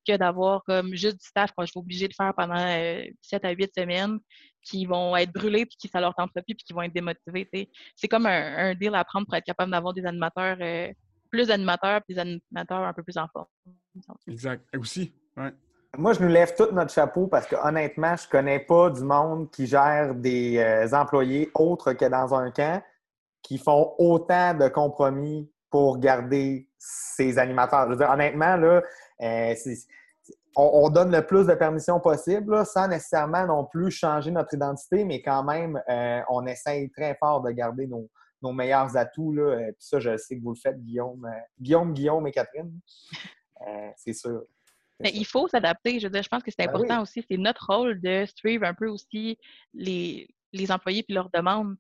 que d'avoir comme juste du staff que je vais obligé de faire pendant euh, sept à huit semaines, qui vont être brûlés, puis qui ça leur tente plus, puis qui vont être démotivés. C'est comme un, deal à prendre pour être capable d'avoir des animateurs euh, plus d'animateurs et des animateurs un peu plus en forme. Exact. Et aussi, ouais. Moi, je nous lève tout notre chapeau parce que honnêtement, je connais pas du monde qui gère des euh, employés autres que dans un camp qui font autant de compromis pour garder ces animateurs. Je veux dire, honnêtement, là, euh, on, donne le plus de permissions possible, sans nécessairement non plus changer notre identité, mais quand même, euh, on essaye très fort de garder nos, nos meilleurs atouts. Là. Euh, puis ça, je sais que vous le faites, Guillaume, euh, Guillaume, Guillaume et Catherine. Euh, c'est sûr. Mais il faut s'adapter. Je veux dire, je pense que c'est ben important aussi. C'est notre rôle de suivre un peu aussi les, les employés puis leurs demandes.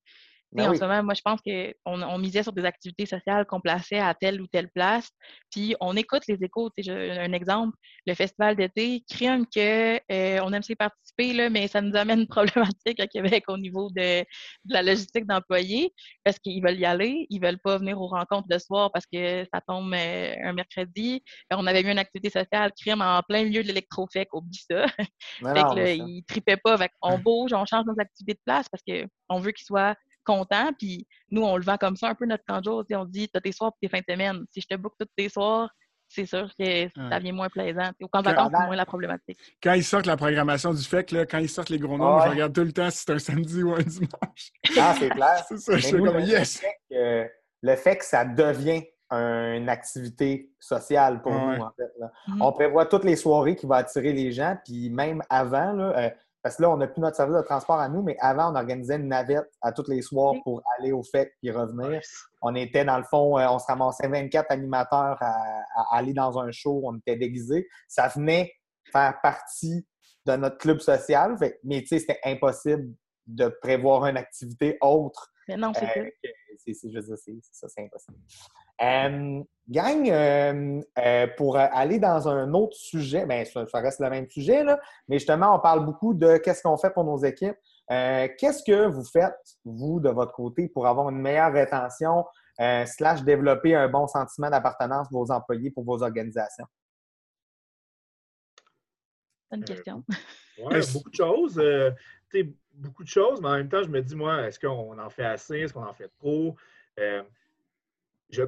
Ben en ce moment, moi, je pense qu'on on misait sur des activités sociales qu'on plaçait à telle ou telle place. Puis on écoute les échos. Un exemple, le festival d'été, crime que euh, on aime s'y participer, là, mais ça nous amène une problématique à Québec au niveau de, la logistique d'employés parce qu'ils veulent y aller, ils veulent pas venir aux rencontres de soir parce que ça tombe euh, un mercredi. On avait vu une activité sociale, crime en plein milieu de l'électrofec, oublie ça. fait que, ils tripaient pas. on bouge, on change nos activités de place parce qu'on veut qu'ils soient content. Puis nous, on le vend comme ça un peu notre camp On dit, t'as tes soirs et tes fins de semaine. Si je te book tous tes soirs, c'est sûr que ça devient moins plaisant. Au camp de vacances, c'est moins la problématique. Quand ils sortent la programmation du FEC, là, quand ils sortent les gros noms, je regarde tout le temps si c'est un samedi ou un dimanche. Ah, c'est clair. c'est ça, je suis comme yes. Le fait, que, ça devient une activité sociale pour nous, en fait. Mm-hmm. On prévoit toutes les soirées qui vont attirer les gens, puis même avant, là, euh, parce que là, on n'a plus notre service de transport à nous, mais avant, on organisait une navette à tous les soirs pour aller au FEC puis revenir. On était, dans le fond, euh, on se ramassait 24 animateurs à, aller dans un show, on était déguisés. Ça venait faire partie de notre club social. mais tu sais, c'était impossible de prévoir une activité autre. Mais non, c'est euh, c'est ça, c'est impossible. Euh, gang, euh, euh, pour aller dans un autre sujet, bien, ça, reste le même sujet, là, mais justement, on parle beaucoup de qu'est-ce qu'on fait pour nos équipes. qu'est-ce que vous faites, vous, de votre côté, pour avoir une meilleure rétention, slash développer un bon sentiment d'appartenance pour vos employés, pour vos organisations? Bonne question. oui, beaucoup de choses. beaucoup de choses, mais en même temps, je me dis, moi, est-ce qu'on en fait assez? Est-ce qu'on en fait trop? je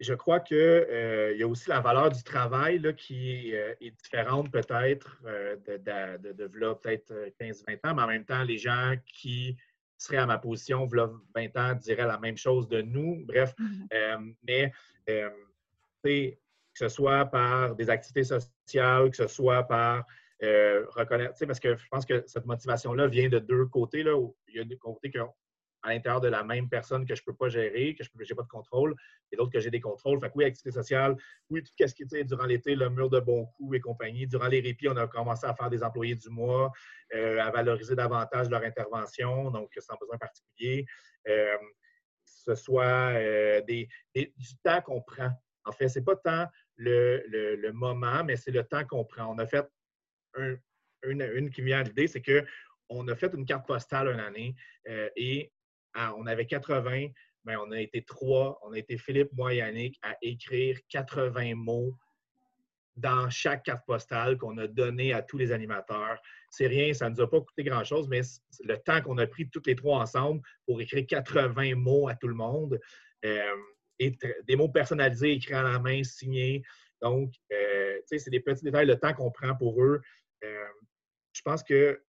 je crois qu'il euh, y a aussi la valeur du travail là, qui euh, est différente peut-être euh, de, de, de, peut-être 15-20 ans, mais en même temps, les gens qui seraient à ma position, 20 ans, diraient la même chose de nous. Bref, mm-hmm. mais que ce soit par des activités sociales, que ce soit par reconnaître, parce que je pense que cette motivation-là vient de deux côtés. Là, il y a un côté que à l'intérieur de la même personne que je ne peux pas gérer, que je n'ai pas de contrôle, et d'autres que j'ai des contrôles. Fait que oui, activité sociale, oui, tout ce qui était durant l'été, le mur de bon coup et compagnie. Durant les répits, on a commencé à faire des employés du mois, euh, à valoriser davantage leur intervention, donc sans besoin particulier. Euh, ce soit euh, des, du temps qu'on prend. En fait, ce n'est pas tant le, moment, mais c'est le temps qu'on prend. On a fait une, qui vient à l'idée, c'est qu'on a fait une carte postale une année et on avait 80, mais on a été trois, on a été Philippe, moi et Yannick, à écrire 80 mots dans chaque carte postale qu'on a donné à tous les animateurs. C'est rien, ça ne nous a pas coûté grand-chose, mais le temps qu'on a pris tous les trois ensemble pour écrire 80 mots à tout le monde, euh, et des mots personnalisés, écrits à la main, signés. Donc, euh, c'est des petits détails, le temps qu'on prend pour eux. Euh, je pense que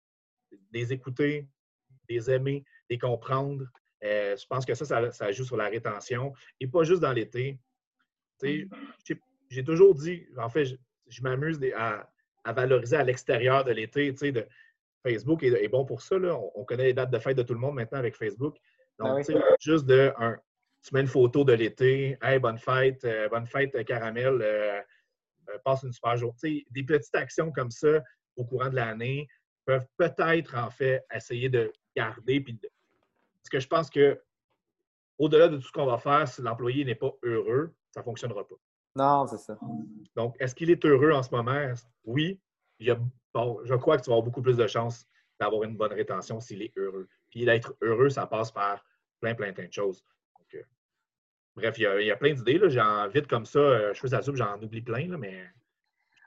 les écouter, les aimer, les comprendre. Euh, je pense que ça, ça, joue sur la rétention. Et pas juste dans l'été. J'ai toujours dit, en fait, je, m'amuse à, valoriser à l'extérieur de l'été. Facebook est, bon pour ça. On, connaît les dates de fête de tout le monde maintenant avec Facebook. Donc, ah juste de un, tu mets une photo de l'été, hey, bonne fête, euh, bonne fête, euh, caramel, passe une super journée. Des petites actions comme ça au courant de l'année peuvent peut-être, en fait, essayer de garder puis de, parce que je pense que au-delà de tout ce qu'on va faire, si l'employé n'est pas heureux, ça ne fonctionnera pas. Non, c'est ça. Donc, est-ce qu'il est heureux en ce moment? Oui. Il a, je crois que tu vas avoir beaucoup plus de chances d'avoir une bonne rétention s'il est heureux. Puis d'être heureux, ça passe par plein, plein, plein de choses. Euh, bref, il y, a, plein d'idées. J'ai vite comme ça, euh, je fais soupe, j'en oublie plein, là, mais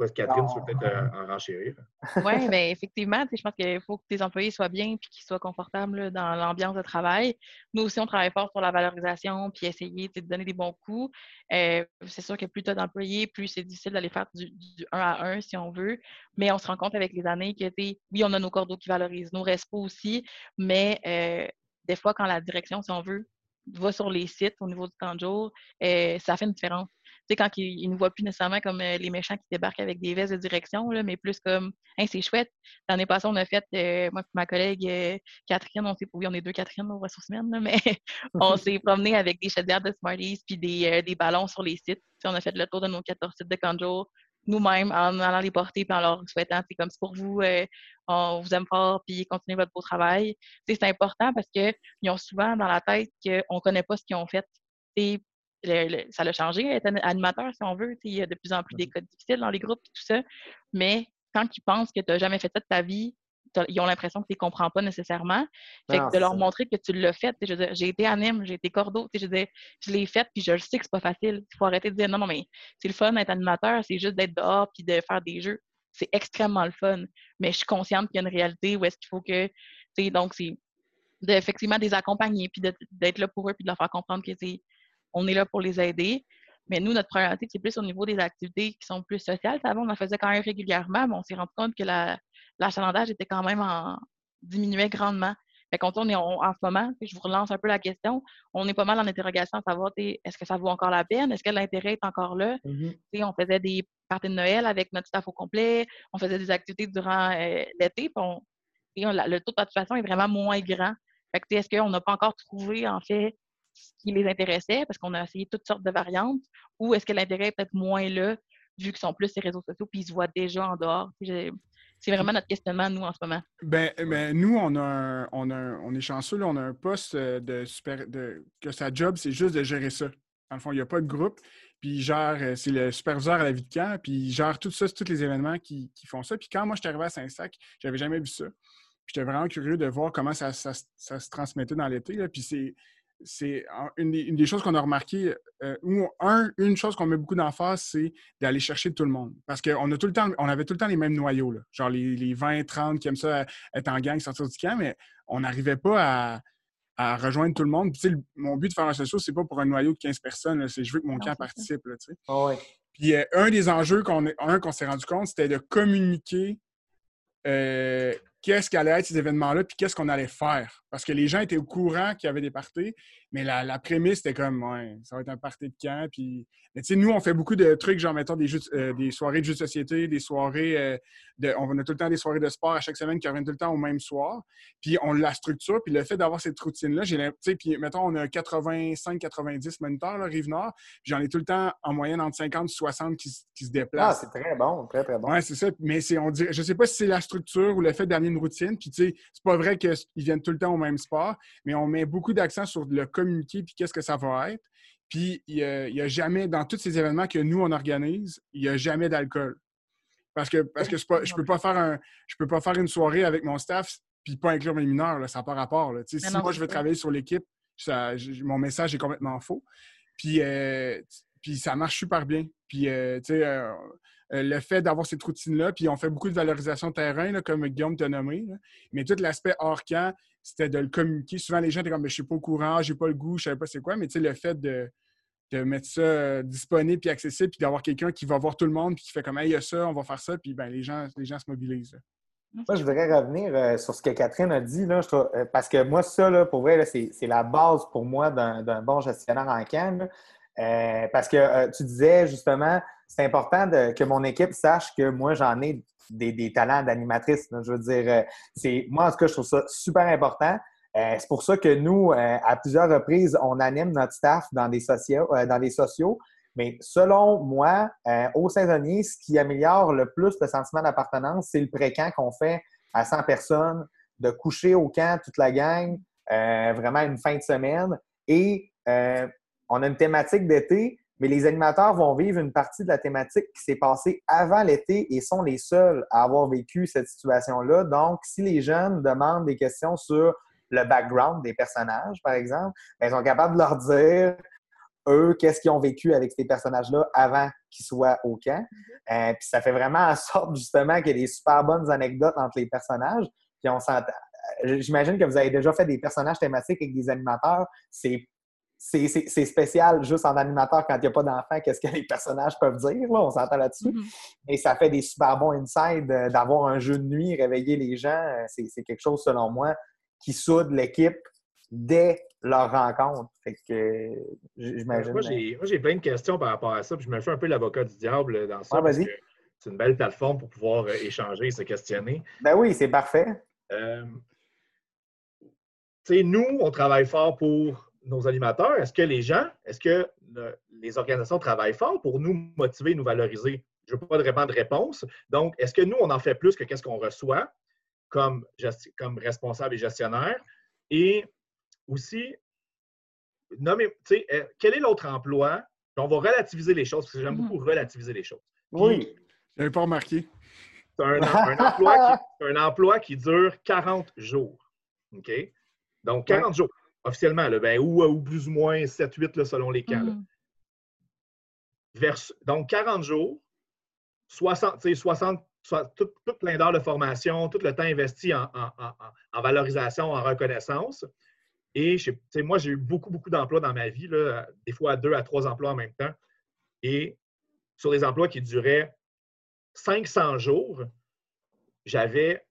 Catherine, tu peux peut-être euh, en renchérir? Oui, bien effectivement, je pense qu'il faut que tes employés soient bien et qu'ils soient confortables dans l'ambiance de travail. Nous aussi, on travaille fort sur la valorisation puis essayer de donner des bons coups. Euh, c'est sûr que plus tu as d'employés, plus c'est difficile d'aller faire du, du, 1 à 1 si on veut. Mais on se rend compte avec les années que, oui, on a nos cordeaux qui valorisent, nos respos aussi, mais euh, des fois, quand la direction, si on veut, va sur les sites au niveau du temps de jour, ça fait une différence sais, quand ils, ne voient plus nécessairement comme euh, les méchants qui débarquent avec des vestes de direction, là, mais plus comme, hey, c'est chouette. L'année passée, on a fait, euh, moi et ma collègue euh, Catherine, on s'est, oui, on est deux Catherine aux ressources humaines, mais on s'est promené avec des chaudières de Smarties puis des, des, ballons sur les sites. on a fait le tour de nos 14 sites de Kanjo. nous-mêmes en allant les porter puis en leur souhaitant, c'est comme c'est pour vous, on vous aime fort puis continuez votre beau travail. C'est important parce qu'ils ont souvent dans la tête qu'on ne connaît pas ce qu'ils ont fait. Et ça a changé être animateur, si on veut. Il y a de plus en plus des mmh. codes difficiles dans les groupes et tout ça. Mais quand ils pensent que tu n'as jamais fait ça de ta vie, ils ont l'impression que tu ne comprends pas nécessairement. Fait que de leur montrer que tu l'as fait. J'ai été anime, j'ai été cordeau. Je, je l'ai fait, puis je le sais que c'est pas facile. Il faut arrêter de dire non, non, mais c'est le fun d'être animateur, c'est juste d'être dehors puis de faire des jeux. C'est extrêmement le fun. Mais je suis consciente qu'il y a une réalité où est-ce qu'il faut que. Donc, c'est effectivement des accompagner, puis d'être là pour eux, puis de leur faire comprendre que on est là pour les aider. Mais nous, notre problématique, c'est plus au niveau des activités qui sont plus sociales. Avant, on en faisait quand même régulièrement, mais on s'est rendu compte que l'achalandage était quand même en diminuait grandement. Fait qu'on on est en, ce moment, je vous relance un peu la question, on est pas mal en interrogation à savoir est-ce que ça vaut encore la peine? Est-ce que l'intérêt est encore là? Mm-hmm. On faisait des parties de Noël avec notre staff au complet, on faisait des activités durant euh, l'été, puis le taux de participation est vraiment moins grand. Fait que est-ce qu'on n'a pas encore trouvé en fait ce qui les intéressait, parce qu'on a essayé toutes sortes de variantes, ou est-ce que l'intérêt est peut-être moins là, vu qu'ils sont plus ces réseaux sociaux, puis ils se voient déjà en dehors? C'est vraiment notre questionnement, nous, en ce moment. Ben, ben nous, on, a on, a on est chanceux, on a un poste euh, de super. De, que sa job, c'est juste de gérer ça. Dans le fond, il n'y a pas de groupe. Puis il gère, euh, c'est le superviseur à la vie de camp, puis il gère tout ça, tous les événements qui, font ça. Puis quand moi, je suis arrivé à Saint-Sac, j'avais jamais vu ça. J'étais vraiment curieux de voir comment ça, ça se transmettait dans l'été. Puis c'est une, des choses qu'on a remarqué. Euh, un, une chose qu'on met beaucoup d'emphase, c'est d'aller chercher tout le monde. Parce qu'on a tout le temps, on avait tout le temps les mêmes noyaux, genre les, 20, 30 qui aiment ça être en gang, sortir du camp, mais on n'arrivait pas à, rejoindre tout le monde. mon but de faire un social, c'est pas pour un noyau de 15 personnes, c'est je veux que mon camp participe. Ah Puis euh, un des enjeux qu'on qu'on s'est rendu compte, c'était de communiquer euh, qu'est-ce qu'allait être ces événements-là, puis qu'est-ce qu'on allait faire. Parce que les gens étaient au courant qu'il y avait des parties, mais la, prémisse était comme, ouais, ça va être un party de camp. Puis, tu sais, nous, on fait beaucoup de trucs, genre, mettons, des, euh, des soirées de jeux de société, des soirées, euh, de, on a tout le temps des soirées de sport à chaque semaine qui reviennent tout le temps au même soir. Puis, on la structure, puis le fait d'avoir cette routine-là, j'ai sais, puis, mettons, on a 85-90 moniteurs, là, Rive-Nord, puis j'en ai tout le temps, en moyenne, entre 50 et 60 qui, se déplacent. Ah, c'est très bon, très, très bon. Ouais, c'est ça. Mais c'est, on dirait, je sais pas si c'est la structure ou le fait d'amener une routine, puis, tu sais, c'est pas vrai qu'ils viennent tout le temps au même sport, mais on met beaucoup d'accent sur le communiquer puis qu'est-ce que ça va être. Puis il n'y a, jamais, dans tous ces événements que nous, on organise, il n'y a jamais d'alcool. Parce que, parce que je peux pas faire un, je peux pas faire une soirée avec mon staff puis pas inclure mes mineurs, là, ça n'a pas rapport. Si moi, je veux travailler sur l'équipe, mon message est complètement faux. Puis, euh, puis ça marche super bien. Puis, euh, tu sais, euh, le fait d'avoir cette routine-là, puis on fait beaucoup de valorisation terrain, comme Guillaume t'a nommé, mais tout l'aspect hors camp, c'était de le communiquer. Souvent, les gens étaient comme, je ne suis pas au courant, j'ai pas le goût, je ne savais pas c'est quoi. Mais tu sais, le fait de, mettre ça euh, disponible puis accessible, puis d'avoir quelqu'un qui va voir tout le monde, puis qui fait comme, il y a ça, on va faire ça, puis ben, les, gens, les gens se mobilisent. Moi, je voudrais revenir euh, sur ce que Catherine a dit, là, euh, parce que moi, ça, là, pour vrai, c'est la base pour moi d'un bon gestionnaire en CAN. parce que tu disais justement, c'est important que mon équipe sache que moi, j'en ai des, talents d'animatrice. Je veux dire, euh, c'est moi, en tout cas, je trouve ça super important. Euh, c'est pour ça que nous, euh, à plusieurs reprises, on anime notre staff dans des sociaux. dans des sociaux. Mais selon moi, au saisonnier, ce qui améliore le plus le sentiment d'appartenance, c'est le pré-camp qu'on fait à 100 personnes, de coucher au camp toute la gang, vraiment une fin de semaine. Et on a une thématique d'été, mais les animateurs vont vivre une partie de la thématique qui s'est passée avant l'été et sont les seuls à avoir vécu cette situation-là. Donc, si les jeunes demandent des questions sur le background des personnages, par exemple, ben, ils sont capables de leur dire, eux, qu'est-ce qu'ils ont vécu avec ces personnages-là avant qu'ils soient au camp. Mm-hmm. Euh, puis ça fait vraiment en sorte, justement, qu'il y ait des super bonnes anecdotes entre les personnages. Puis on euh, J'imagine que vous avez déjà fait des personnages thématiques avec des animateurs. C'est c'est spécial juste en animateur quand il n'y a pas d'enfant, qu'est-ce que les personnages peuvent dire, là, on s'entend là-dessus. Mm-hmm. Et ça fait des super bons insides euh, d'avoir un jeu de nuit, réveiller les gens. Euh, c'est quelque chose, selon moi, qui soude l'équipe dès leur rencontre. Fait que j'imagine. Moi, j'ai plein de questions par rapport à ça, puis je me fais un peu l'avocat du diable dans ça. c'est une belle plateforme pour pouvoir euh, échanger et se questionner. Ben oui, c'est parfait. nous, on travaille fort pour nos animateurs, est-ce que les gens, est-ce que les organisations travaillent fort pour nous motiver, nous valoriser? je veux pas vraiment de réponse. Donc, est-ce que nous, on en fait plus que qu'est-ce qu'on reçoit comme, comme responsable et gestionnaire? Et aussi, euh, quel est l'autre emploi? On va relativiser les choses, parce que j'aime mm-hmm. beaucoup relativiser les choses. oui. Je n'avais pas remarqué. C'est un, emploi qui, un emploi qui dure 40 jours. OK? Donc, 40 jours, officiellement, ben, ou, plus ou moins 7-8 selon les cas. Mm-hmm. donc, 40 jours, 60, 60 tout, plein d'heures de formation, tout le temps investi en, valorisation, en reconnaissance. Et moi, j'ai eu beaucoup, beaucoup d'emplois dans ma vie, là, des fois deux à trois emplois en même temps. Et sur des emplois qui duraient 500 jours, j'avais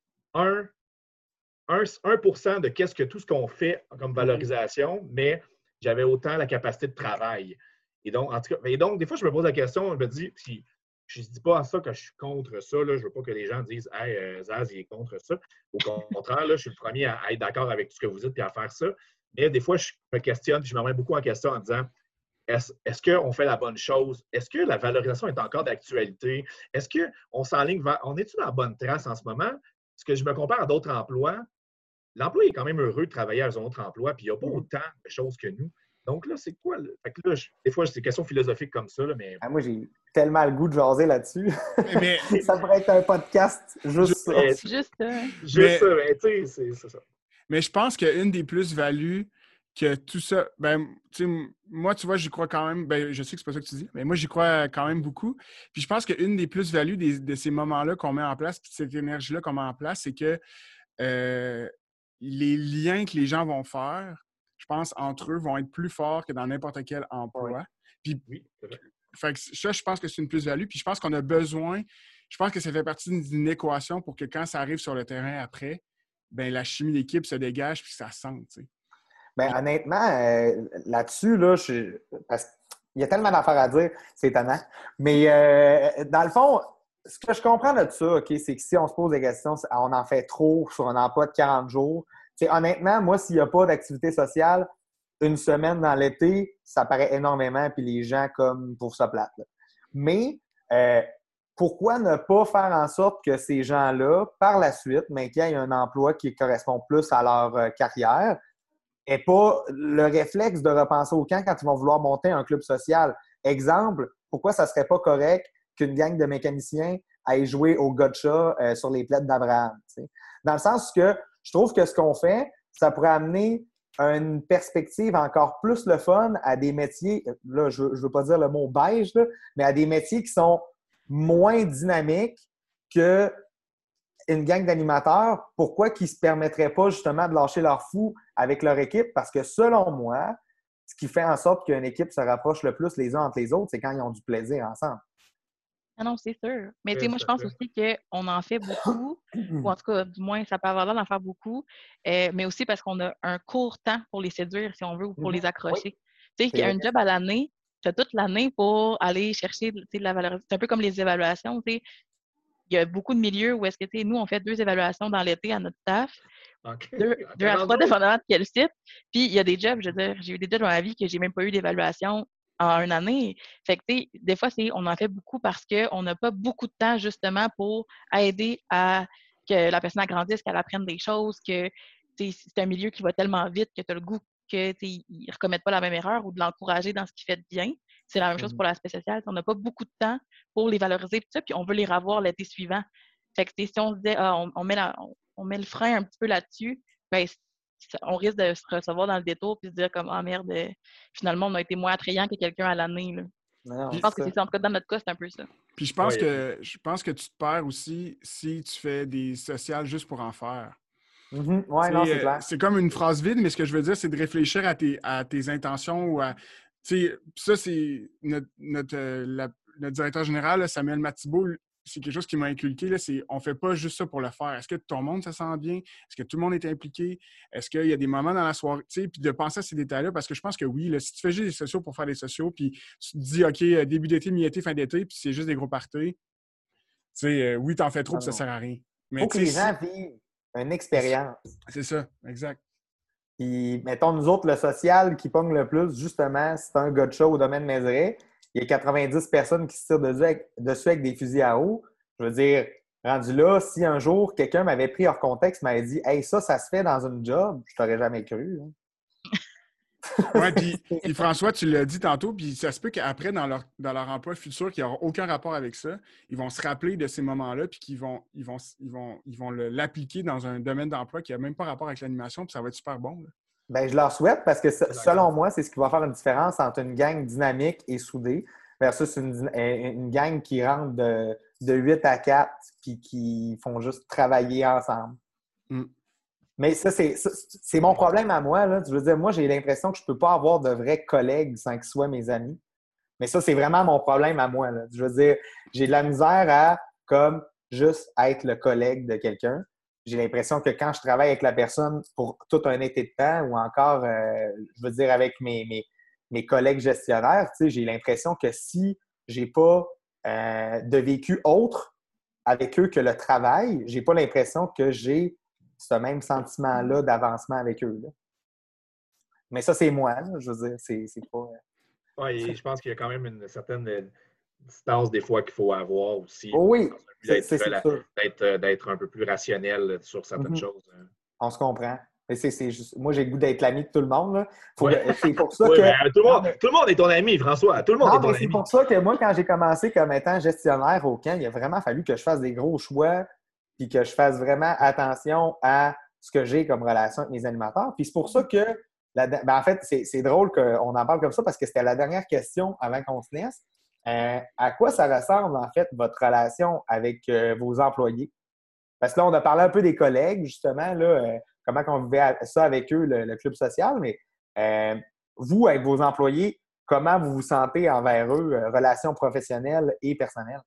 1, 1, de qu'est-ce que tout ce qu'on fait comme mm-hmm. valorisation, mais j'avais autant la capacité de travail. Et donc, en tout cas, et donc, des fois, je me pose la question, je me dis, si, je ne dis pas à ça que je suis contre ça. Là. Je ne veux pas que les gens disent Hey, euh, Zaz, il est contre ça. Au contraire, là, je suis le premier à, être d'accord avec tout ce que vous dites et à faire ça. Mais des fois, je me questionne, puis je me remets beaucoup en question en disant est-ce, est qu'on fait la bonne chose? Est-ce que la valorisation est encore d'actualité? Est-ce qu'on s'enligne vers. On est-tu dans la bonne trace en ce moment? Est-ce que je me compare à d'autres emplois? L'emploi est quand même heureux de travailler à un autre emploi, puis il n'y a pas autant de choses que nous. Donc là, c'est quoi? Fait que là, des fois, c'est des questions philosophiques comme ça, mais. Ah, moi, j'ai tellement le goût de jaser là-dessus. Mais... ça pourrait être un podcast juste ça. Juste ça. Juste ça, mais tu sais, c'est ça. Mais je pense qu'une des plus-values que tout ça, ben, tu sais, moi, tu vois, j'y crois quand même, ben, je sais que c'est pas ça que tu dis, mais moi, j'y crois quand même beaucoup. Puis je pense qu'une des plus-values de ces moments-là qu'on met en place, puis cette énergie-là qu'on met en place, c'est que euh, les liens que les gens vont faire je pense, entre eux, vont être plus forts que dans n'importe quel emploi. Puis, oui, fait ça, je pense que c'est une plus-value. Puis je pense qu'on a besoin, je pense que ça fait partie d'une équation pour que quand ça arrive sur le terrain après, ben la chimie d'équipe se dégage puis ça sente. Ben, honnêtement, euh, là-dessus, là, je, parce il y a tellement d'affaires à dire, c'est étonnant. Mais euh, dans le fond, ce que je comprends de ça, OK, c'est que si on se pose des questions, on en fait trop sur un emploi de 40 jours, honnêtement, moi, s'il n'y a pas d'activité sociale, une semaine dans l'été, ça paraît énormément, puis les gens comme pour ça plate. Mais euh, pourquoi ne pas faire en sorte que ces gens-là, par la suite, mais qu'il y un emploi qui correspond plus à leur euh, carrière, et pas le réflexe de repenser au camp quand ils vont vouloir monter un club social? Exemple, pourquoi ça serait pas correct qu'une gang de mécaniciens aille jouer au gotcha euh, sur les plaides d'Abraham? Dans le sens que je trouve que ce qu'on fait, ça pourrait amener une perspective encore plus le fun à des métiers, là, je ne veux pas dire le mot beige, mais à des métiers qui sont moins dynamiques que une gang d'animateurs. Pourquoi qu'ils ne se permettraient pas justement de lâcher leur fou avec leur équipe? Parce que selon moi, ce qui fait en sorte qu'une équipe se rapproche le plus les uns entre les autres, c'est quand ils ont du plaisir ensemble. Ah non, c'est sûr. Mais tu sais, moi, je pense aussi qu'on en fait beaucoup, ou en tout cas, du moins, ça peut avoir l'air d'en faire beaucoup, euh, mais aussi parce qu'on a un court temps pour les séduire, si on veut, ou pour les mmh accrocher. Tu sais, qu'il y a un job à l'année, tu as toute l'année pour aller chercher de la valeur. C'est un peu comme les évaluations, tu sais. Il y a beaucoup de milieux où est-ce que, tu sais, nous, on fait deux évaluations dans l'été à notre staff. Deux, deux, à trois, dépendamment de quel site. Puis, il y a des jobs, je veux dire, j'ai eu des jobs dans ma vie que j'ai même pas eu d'évaluation en une année. Fait que, des fois, c'est, on en fait beaucoup parce qu'on n'a pas beaucoup de temps, justement, pour aider à que la personne agrandisse, qu'elle apprenne des choses, que c'est un milieu qui va tellement vite que tu as le goût qu'ils ne recommettent pas la même erreur ou de l'encourager dans ce qu'il fait de bien. C'est la même chose mmh pour l'aspect social. On n'a pas beaucoup de temps pour les valoriser, ça, puis on veut les revoir l'été suivant. Fait que si on se dit, ah, on, met on, met le frein un petit peu là-dessus, ben, on risque de se recevoir dans le détour puis se dire comme ah merde, euh, finalement on a été moins attrayant que quelqu'un à l'année. je pense que c'est ça. En tout cas, dans notre cas, c'est un peu ça. Puis je pense que je pense que tu te perds aussi si tu fais des sociales juste pour en faire. Mm-hmm. c'est comme une phrase vide, mais ce que je veux dire, c'est de réfléchir à tes, à tes intentions ou à. Ça, c'est notre, notre, euh, notre, directeur général, Samuel Matibeau, c'est quelque chose qui m'a inculqué, là, c'est on fait pas juste ça pour le faire. Est-ce que ton monde, ça sent bien? Est-ce que tout le monde est impliqué? Est-ce qu'il y a des moments dans la soirée? Puis de penser à ces détails-là, parce que je pense que oui, si tu fais juste des sociaux pour faire des sociaux, puis tu te dis, OK, euh, début d'été, mi-été, fin d'été, puis c'est juste des gros parties, tu sais, euh, oui, t'en fais trop, puis ça sert à rien. Il faut que les gens vivent une expérience. C'est ça, exact. Puis, mettons, nous autres, le social qui pogne le plus, justement, c'est un gars de show au domaine Mézeray il y a 90 personnes qui se tirent dessus avec, des fusils à eau. Je veux dire, rendu là, si un jour quelqu'un m'avait pris hors contexte, m'avait dit Hey, ça, ça se fait dans une job, je t'aurais jamais cru. hein. Ouais, puis, François, tu l'as dit tantôt, puis ça se peut qu'après, dans leur, dans leur emploi futur, qui n'aura aucun rapport avec ça, ils vont se rappeler de ces moments-là, puis qu'ils vont, ils vont, ils vont, ils vont l'appliquer dans un domaine d'emploi qui n'a même pas rapport avec l'animation, puis ça va être super bon. Ben, je leur souhaite parce que se- selon moi, c'est ce qui va faire une différence entre une gang dynamique et soudée versus une, une gang qui rentre de, de 8 à 4 puis qui font juste travailler ensemble. Mm. Mais ça, c'est ça, c'est mon problème à moi. Là. Je veux dire, moi, j'ai l'impression que je ne peux pas avoir de vrais collègues sans qu'ils soient mes amis. Mais ça, c'est vraiment mon problème à moi. Là. Je veux dire, j'ai de la misère à comme juste être le collègue de quelqu'un j'ai l'impression que quand je travaille avec la personne pour tout un été de temps ou encore, euh, je veux dire, avec mes, mes, mes collègues gestionnaires, tu sais, j'ai l'impression que si j'ai pas euh, de vécu autre avec eux que le travail, j'ai pas l'impression que j'ai ce même sentiment-là d'avancement avec eux. là. Mais ça, c'est moi, là, je veux dire, c'est pas. Ouais, et je pense qu'il y a quand même une certaine euh, distance des fois qu'il faut avoir aussi. Oh oui, d'être euh, d'être un peu plus rationnel sur certaines Mhm. choses. hein. On se comprend. Mais c'est c'est juste. Moi, j'ai le goût d'être l'ami de tout le monde. Ouais. C'est pour ça que. ben, tout, le monde, tout le monde est ton ami, François. Tout le monde Non, est ton c'est pour ça que moi, quand j'ai commencé comme étant gestionnaire au camp, il a vraiment fallu que je fasse des gros choix puis que je fasse vraiment attention à ce que j'ai comme relation avec mes animateurs. Puis c'est pour ça que, la- ben, en fait, c'est c'est drôle qu'on en parle comme ça parce que c'était la dernière question avant qu'on se laisse. Euh, à quoi ça ressemble, en fait, votre relation avec euh, vos employés? Parce que là, on a parlé un peu des collègues, justement, là, euh, comment on vivait ça avec eux, le, le club social, mais euh, vous, avec vos employés, comment vous vous sentez envers eux, euh, relations professionnelles et personnelles?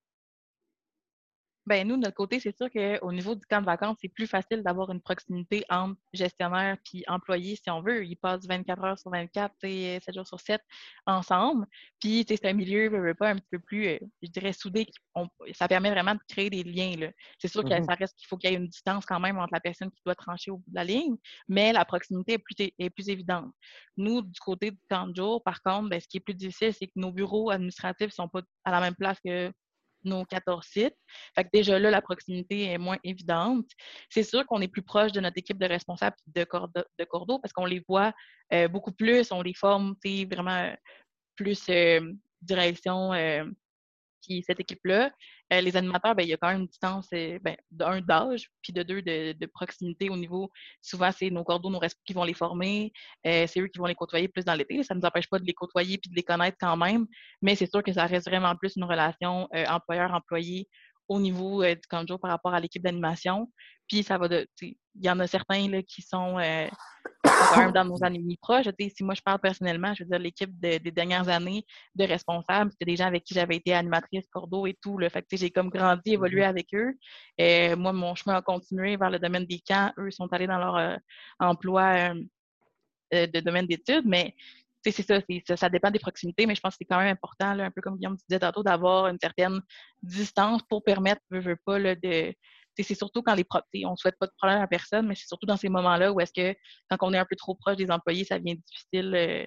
Ben nous, de notre côté, c'est sûr qu'au niveau du camp de vacances, c'est plus facile d'avoir une proximité entre gestionnaire puis employé, si on veut. Ils passent 24 heures sur 24, tu sais, 7 jours sur 7 ensemble. Puis, c'est un milieu, veux, veux pas, un petit peu plus, euh, je dirais, soudé. on- ça permet vraiment de créer des liens. C'est sûr que Mhm. ça reste qu'il faut qu'il y ait une distance quand même entre la personne qui doit trancher au bout de la ligne, mais la proximité est plus, est plus évidente. Nous, du côté du camp de jour, par contre, ben, ce qui est plus difficile, c'est que nos bureaux administratifs ne sont pas à la même place que nos 14 sites. Fait déjà là, la proximité est moins évidente. C'est sûr qu'on est plus proche de notre équipe de responsables de, cordo, de parce qu'on les voit euh, beaucoup plus, on les forme vraiment euh, plus euh, direction euh, cette équipe-là. Euh, les animateurs, ben, il y a quand même une distance euh, ben, d'un d'âge, puis de deux de, proximité au niveau. Souvent, c'est nos cordeaux, nos responsables qui vont les former. euh, c'est eux qui vont les côtoyer plus dans l'été. Ça ne nous empêche pas de les côtoyer puis de les connaître quand même. Mais c'est sûr que ça reste vraiment plus une relation employeur-employé au niveau du jour par rapport à l'équipe d'animation. Puis ça va de. Il y en a certains là, qui sont, euh, quand même dans nos amis proches. Si moi je parle personnellement, je veux dire l'équipe de- des dernières années de responsables, c'était des gens avec qui j'avais été animatrice cordeau et tout. Là. Fait que, j'ai comme grandi, évolué avec eux. Et moi, mon chemin a continué vers le domaine des camps. Eux sont allés dans leur euh, emploi euh, euh, de domaine d'études, mais ça, c'est- ça, ça dépend des proximités, mais je pense que c'est quand même important, là, un peu comme Guillaume disait tantôt, d'avoir une certaine distance pour permettre, veux, veux pas, là, de. C'est surtout quand les pro- tu sais, on ne souhaite pas de problème à personne, mais c'est surtout dans ces moments-là où est-ce que quand on est un peu trop proche des employés, ça devient difficile euh,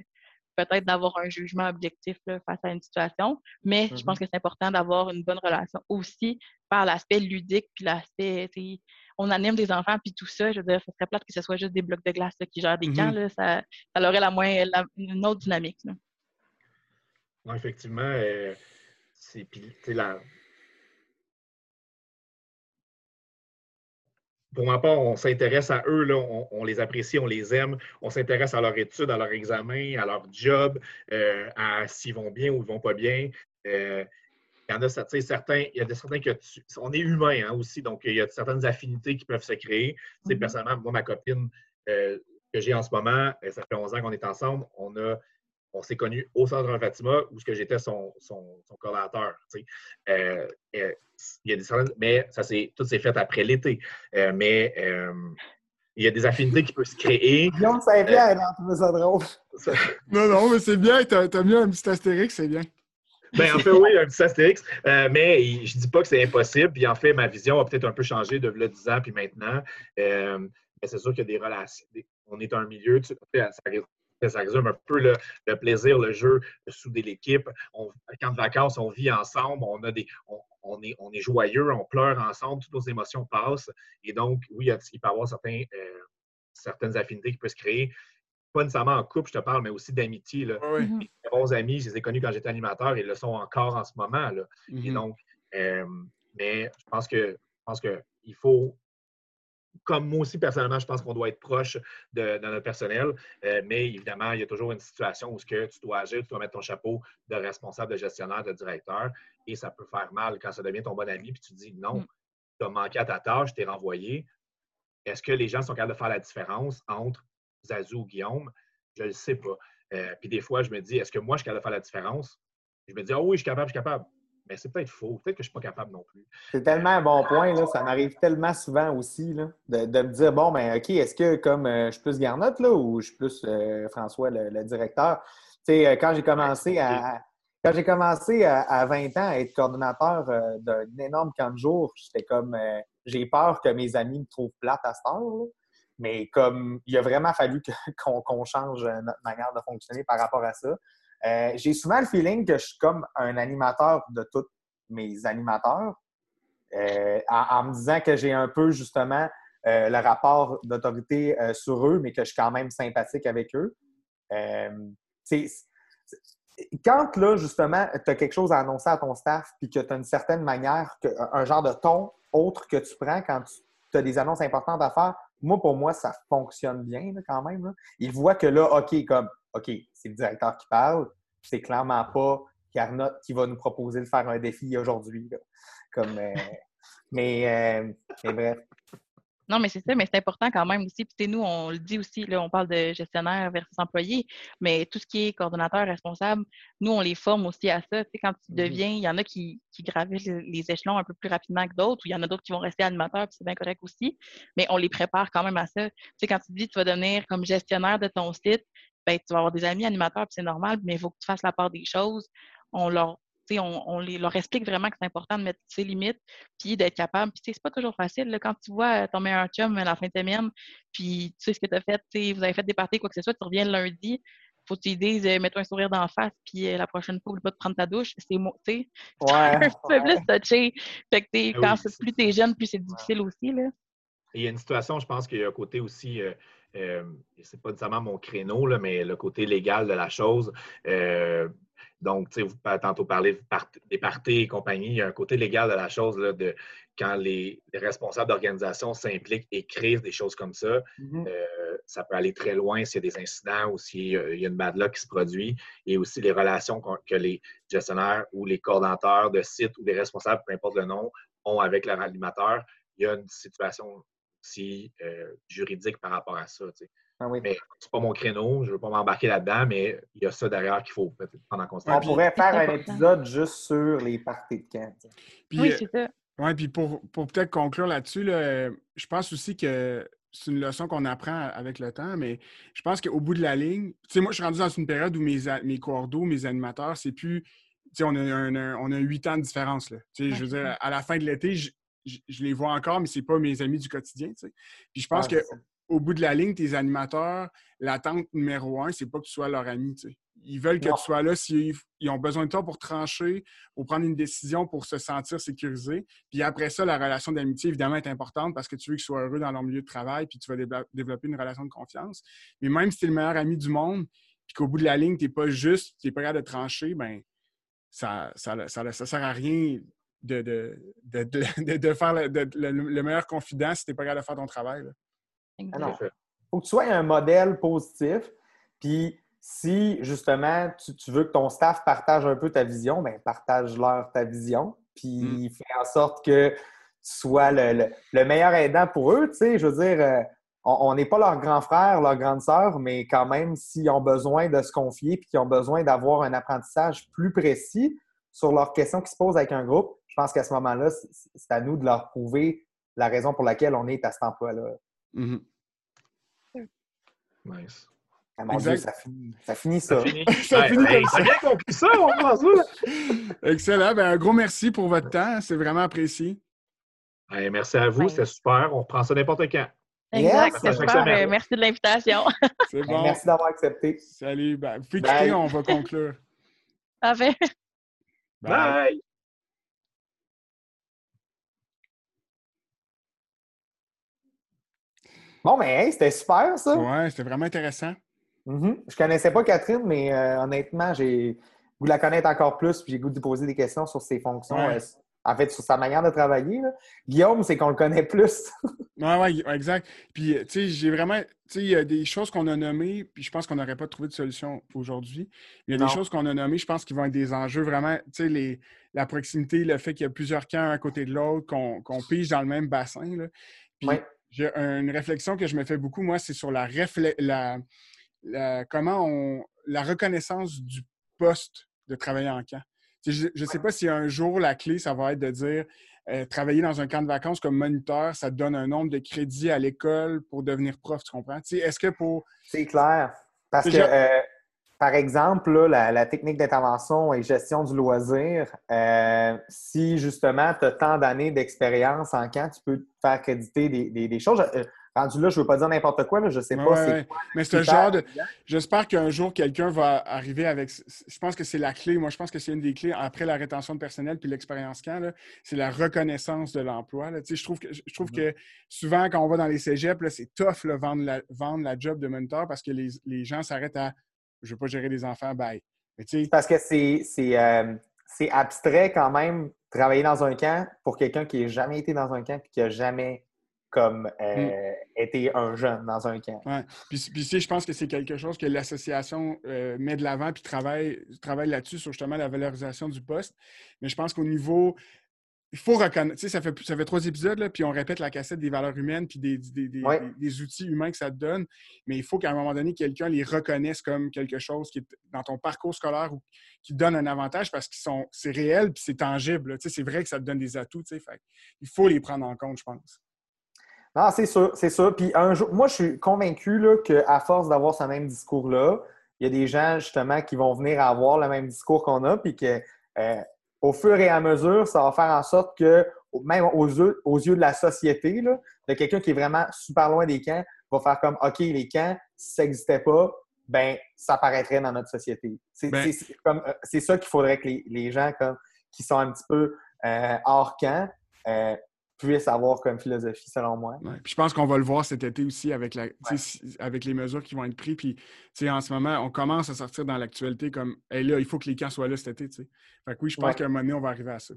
peut-être d'avoir un jugement objectif là, face à une situation. Mais je pense que c'est important d'avoir une bonne relation aussi par l'aspect ludique, puis l'aspect, on anime des enfants, puis tout ça, je veux dire, ça serait plate que ce soit juste des blocs de glace là, qui gèrent des Mhm. camps, là, ça, ça aurait la moins, la- une autre dynamique. Non, effectivement, euh, c'est Pour ma part, on s'intéresse à eux, là, on, on les apprécie, on les aime, on s'intéresse à leur étude, à leur examen, à leur job, euh, à s'ils vont bien ou ils vont pas bien. Euh, il y en a, certains, il y a des certains que tu- on est humain hein, aussi, donc il y a certaines affinités qui peuvent se créer. Mhm. Personnellement, moi, ma copine euh, que j'ai en ce moment, ça fait 11 ans qu'on est ensemble, on a on s'est connus au centre Jean Fatima où ce que j'étais son, son, son sais. Euh, euh, il y a des certaines- mais ça s'est tout s'est fait après l'été. Euh, mais euh, il y a des affinités qui peuvent se créer. Guillaume Saint-Pierre, il a trouvé ça drôle. Non, non, mais c'est bien, t'as as mis un petit astérix, c'est bien. Ben, en fait, oui, un petit astérix. Euh, mais je dis pas que c'est impossible. Puis en fait, ma vision a peut-être un peu changé de là 10 ans puis maintenant. Euh, mais c'est sûr qu'il y a des relations. on est un milieu, tu- ça reste- ça résume un peu le, plaisir, le jeu, de souder l'équipe. Quand de vacances, on vit ensemble, on, a des, on, est, on est joyeux, on pleure ensemble, toutes nos émotions passent. Et donc, oui, il peut y avoir certains, euh, certaines affinités qui peuvent se créer. Pas nécessairement en couple, je te parle, mais aussi d'amitié. Oui. Mes bons amis, je les ai connus quand j'étais animateur et ils le sont encore en ce moment. Là. Et Mhm. donc, euh, mais je pense que je pense qu'il faut comme moi aussi, personnellement, je pense qu'on doit être proche de, de notre personnel. Euh, mais évidemment, il y a toujours une situation où ce que tu dois agir, tu dois mettre ton chapeau de responsable, de gestionnaire, de directeur. Et ça peut faire mal quand ça devient ton bon ami. Puis tu dis non, Mm. tu as manqué à ta tâche, tu es renvoyé. Est-ce que les gens sont capables de faire la différence entre Zazou ou Guillaume? Je ne le sais pas. Euh, puis des fois, je me dis, est-ce que moi, je suis capable de faire la différence? Je me dis, ah oui, je suis capable, je suis capable. Mais c'est peut-être faux. Peut-être que je ne suis pas capable non plus. C'est tellement un bon point, là. ça m'arrive tellement souvent aussi là, de, de me dire bon, ben OK, est-ce que comme euh, je suis plus Garnotte là, ou je suis plus euh, François, le, le directeur? Tu sais, euh, quand j'ai commencé à. Quand j'ai commencé à, à 20 ans à être coordonnateur euh, d'un énorme camp de jour, j'étais comme euh, j'ai peur que mes amis me trouvent plate à cette heure. là. Mais comme il a vraiment fallu qu'on change euh, notre manière de fonctionner par rapport à ça. Euh, j'ai souvent le feeling que je suis comme un animateur de tous mes animateurs, euh, en, me disant que j'ai un peu justement euh, le rapport d'autorité sur eux, mais que je suis quand même sympathique avec eux. C'est- quand là, justement, tu as quelque chose à annoncer à ton staff, puis que tu as une certaine manière, un genre de ton autre que tu prends quand tu as des annonces importantes à faire, moi, pour moi, ça fonctionne bien quand même. Ils voient que là, OK, comme OK, c'est le directeur qui parle, c'est clairement pas Carnot qui va nous proposer de faire un défi aujourd'hui. Comme, euh, mais, euh, mais bref. Non, mais c'est ça, mais c'est important quand même aussi. Puis, nous, on le dit aussi, là, on parle de gestionnaire versus employé, mais tout ce qui est coordonnateur, responsable, nous, on les forme aussi à ça. Tu sais, quand tu Mhm. deviens, il y en a qui, qui gravissent les les échelons un peu plus rapidement que d'autres, ou il y en a d'autres qui vont rester animateurs, puis c'est bien correct aussi, mais on les prépare quand même à ça. Tu sais, quand tu dis que tu vas devenir comme gestionnaire de ton site, ben, tu vas avoir des amis animateurs, puis c'est normal, mais il faut que tu fasses la part des choses. On leur tu on, on les, leur explique vraiment que c'est important de mettre ses limites, puis d'être capable. Puis, tu sais, c'est pas toujours facile. là, quand tu vois euh, ton meilleur chum à la fin de semaine, puis tu sais ce que tu as fait, tu sais, vous avez fait des parties, quoi que ce soit, tu reviens le lundi, faut que tu dises, euh, mets-toi un sourire d'en face, puis euh, la prochaine fois, oublie pas de prendre ta douche. C'est moi, tu sais, Ouais, un peu ouais. plus touché. Fait que, tu sais, Ah quand oui, plus t'es jeune, plus c'est difficile aussi, là. Et il y a une situation, je pense qu'il y a un côté aussi, euh, euh, c'est pas nécessairement mon créneau, là, mais le côté légal de la chose. Euh, donc, tu sais, vous avez tantôt part- des parties et compagnie. Il y a un côté légal de la chose, là, de quand les, les responsables d'organisation s'impliquent et créent des choses comme ça. Mhm. Euh, ça peut aller très loin s'il y a des incidents ou s'il y a il y a une bad luck qui se produit. Et aussi les relations que les gestionnaires ou les coordonnateurs de sites ou les responsables, peu importe le nom, ont avec leur animateur. Il y a une situation aussi euh, juridique par rapport à ça. tu sais. Ah oui. Mais c'est pas mon créneau, je ne veux pas m'embarquer là-dedans, mais il y a ça derrière qu'il faut peut-être prendre en On considération. pourrait faire un épisode juste sur les parties de camp. Puis, Oui, euh, c'est ça. Ouais, puis pour, pour peut-être conclure là-dessus, là, je pense aussi que c'est une leçon qu'on apprend avec le temps, mais je pense qu'au bout de la ligne, tu sais, moi, je suis rendu dans une période où mes, a- mes coordos, mes animateurs, c'est plus, tu sais, on a, un, un- on a huit ans de différence, là. Tu sais, Ouais, je veux dire, à la fin de l'été, je, les vois encore, mais c'est pas mes amis du quotidien, tu sais. Puis je pense Ouais, que c'est ça. au bout de la ligne, tes animateurs, l'attente numéro un, c'est pas que tu sois leur ami, tu sais. Ils veulent que Non. tu sois là s'ils ils ont besoin de toi pour trancher, pour prendre une décision, pour se sentir sécurisé. Puis après ça, la relation d'amitié, évidemment, est importante parce que tu veux qu'ils soient heureux dans leur milieu de travail, puis tu vas dévelop- développer une relation de confiance. Mais même si tu es le meilleur ami du monde, puis qu'au bout de la ligne, tu n'es pas juste, tu es prêt à de trancher, ben ça ça, ça, ça sert à rien de, de, de, de- de- faire le, de- le- le meilleur confident si tu n'es pas capable de faire ton travail. là. Ah. Exact. faut que tu sois un modèle positif. Puis si justement tu, tu veux que ton staff partage un peu ta vision, ben partage-leur ta vision. Puis fais en sorte que tu sois le, le- le meilleur aidant pour eux. Tu sais, je veux dire, euh, on on n'est pas leur grand frère, leur grande sœur, mais quand même, s'ils ont besoin de se confier puis qu'ils ont besoin d'avoir un apprentissage plus précis sur leurs questions qui se posent avec un groupe, je pense qu'à ce moment-là, c'est c'est à nous de leur prouver la raison pour laquelle on est à cet emploi-là. Mhm. Nice. Ah, mon. Dieu, ça finit, ça finit ça. Ça finit. Ça Ouais, finit hey, comme T'as bien compris ça, mon François? Excellent. Ben, un gros merci pour votre temps. C'est vraiment apprécié. Merci à vous, Ouais. c'était super. On reprend ça n'importe quand. Exact, Yes. c'est super. euh, merci de l'invitation. C'est Ben, bon. Merci d'avoir accepté. Salut. Ben, vous pouvez Bye. quitter, on va conclure. Parfait. Bye! Bon, mais hey, c'était super, ça. Ouais, c'était vraiment intéressant. Mhm. Je connaissais pas Catherine, mais euh, honnêtement, j'ai goût de la connaître encore plus, puis j'ai goût de lui poser des questions sur ses fonctions, Ouais. euh, en fait, sur sa manière de travailler. là. Guillaume, c'est qu'on le connaît plus. Ouais, ouais, exact. Puis, tu sais, j'ai vraiment. Tu sais, il y a des choses qu'on a nommées, puis je pense qu'on n'aurait pas trouvé de solution aujourd'hui. Il y a Non. des choses qu'on a nommées, je pense, qui vont être des enjeux vraiment. Tu sais, les- la proximité, le fait qu'il y a plusieurs camps à côté de l'autre, qu'on pige dans le même bassin. Là. Puis, Ouais. J'ai une réflexion que je me fais beaucoup, moi, c'est sur la, réflé- la, la- comment on. la reconnaissance du poste de travailler en camp. Je ne sais pas si un jour la clé, ça va être de dire euh, travailler dans un camp de vacances comme moniteur, ça te donne un nombre de crédits à l'école pour devenir prof, tu comprends? Est-ce que pour. C'est clair. Parce que, euh, par exemple, là, la, la technique d'intervention et gestion du loisir, euh, si justement tu as tant d'années d'expérience en camp, tu peux te faire créditer des, des- des choses. Euh, rendu là, je ne veux pas dire n'importe quoi, là, je ne sais Ouais, pas ouais, quoi. Mais c'est un genre de. J'espère qu'un jour, quelqu'un va arriver avec. Je pense que c'est la clé. Moi, je pense que c'est une des clés après la rétention de personnel puis l'expérience camp, c'est la reconnaissance de l'emploi. là. Tu sais, Je trouve, que, je trouve que souvent, quand on va dans les cégeps, c'est tough là, vendre, la, vendre la job de moniteur parce que les, les gens s'arrêtent à je ne veux pas gérer des enfants, bye. Mais Parce que c'est euh, abstrait quand même travailler dans un camp pour quelqu'un qui n'a jamais été dans un camp et qui n'a jamais comme euh, Mm. été un jeune dans un camp. Ouais. Puis, puis je pense que c'est quelque chose que l'association euh, met de l'avant puis travaille, travaille là-dessus sur justement la valorisation du poste. Mais je pense qu'au niveau. Il faut reconnaître. Tu sais, ça fait, ça fait trois épisodes, là, puis on répète la cassette des valeurs humaines puis des, des, des- Ouais. des- des outils humains que ça te donne. Mais il faut qu'à un moment donné, quelqu'un les reconnaisse comme quelque chose qui est dans ton parcours scolaire ou qui te donne un avantage parce que c'est réel puis c'est tangible. Tu sais, c'est vrai que ça te donne des atouts. tu sais. Fait il faut les prendre en compte, je pense. Non, c'est sûr, c'est sûr. Puis un jour, moi, je suis convaincu qu'à force d'avoir ce même discours-là, il y a des gens justement qui vont venir avoir le même discours qu'on a, puis que euh, au fur et à mesure, ça va faire en sorte que, même aux yeux, aux yeux de la société, là, de quelqu'un qui est vraiment super loin des camps, va faire comme OK, les camps, si ça n'existait pas, ben ça apparaîtrait dans notre société. C'est Ben- euh, c'est ça qu'il faudrait que les, les gens comme, qui sont un petit peu euh, hors camp euh, puissent avoir comme philosophie, selon moi. Ouais. Puis je pense qu'on va le voir cet été aussi avec, la, avec les mesures qui vont être prises. Puis en ce moment, on commence à sortir dans l'actualité comme hey, là, il faut que les camps soient là cet été. Fait que oui, je pense Ouais. qu'à un moment donné, on va arriver à ça.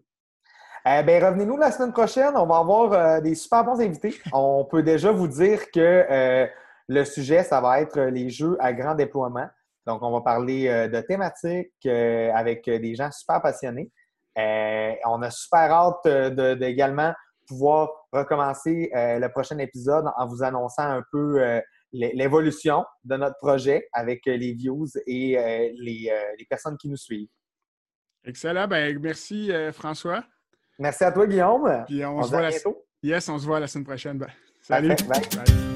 Eh ben, revenez-nous la semaine prochaine. On va avoir euh, des super bons invités. On peut déjà vous dire que euh, le sujet, ça va être les jeux à grand déploiement. Donc, on va parler euh, de thématiques euh, avec des gens super passionnés. Euh, on a super hâte euh, de, de également pouvoir recommencer euh, le prochain épisode en vous annonçant un peu euh, l'é- l'évolution de notre projet avec euh, les views et euh, les, les personnes qui nous suivent. Excellent. Ben, merci, François. Merci à toi, Guillaume. Puis on, On se voit à la... bientôt. Yes, on se voit la semaine prochaine. Ben, salut. Parfait. Bye. Bye.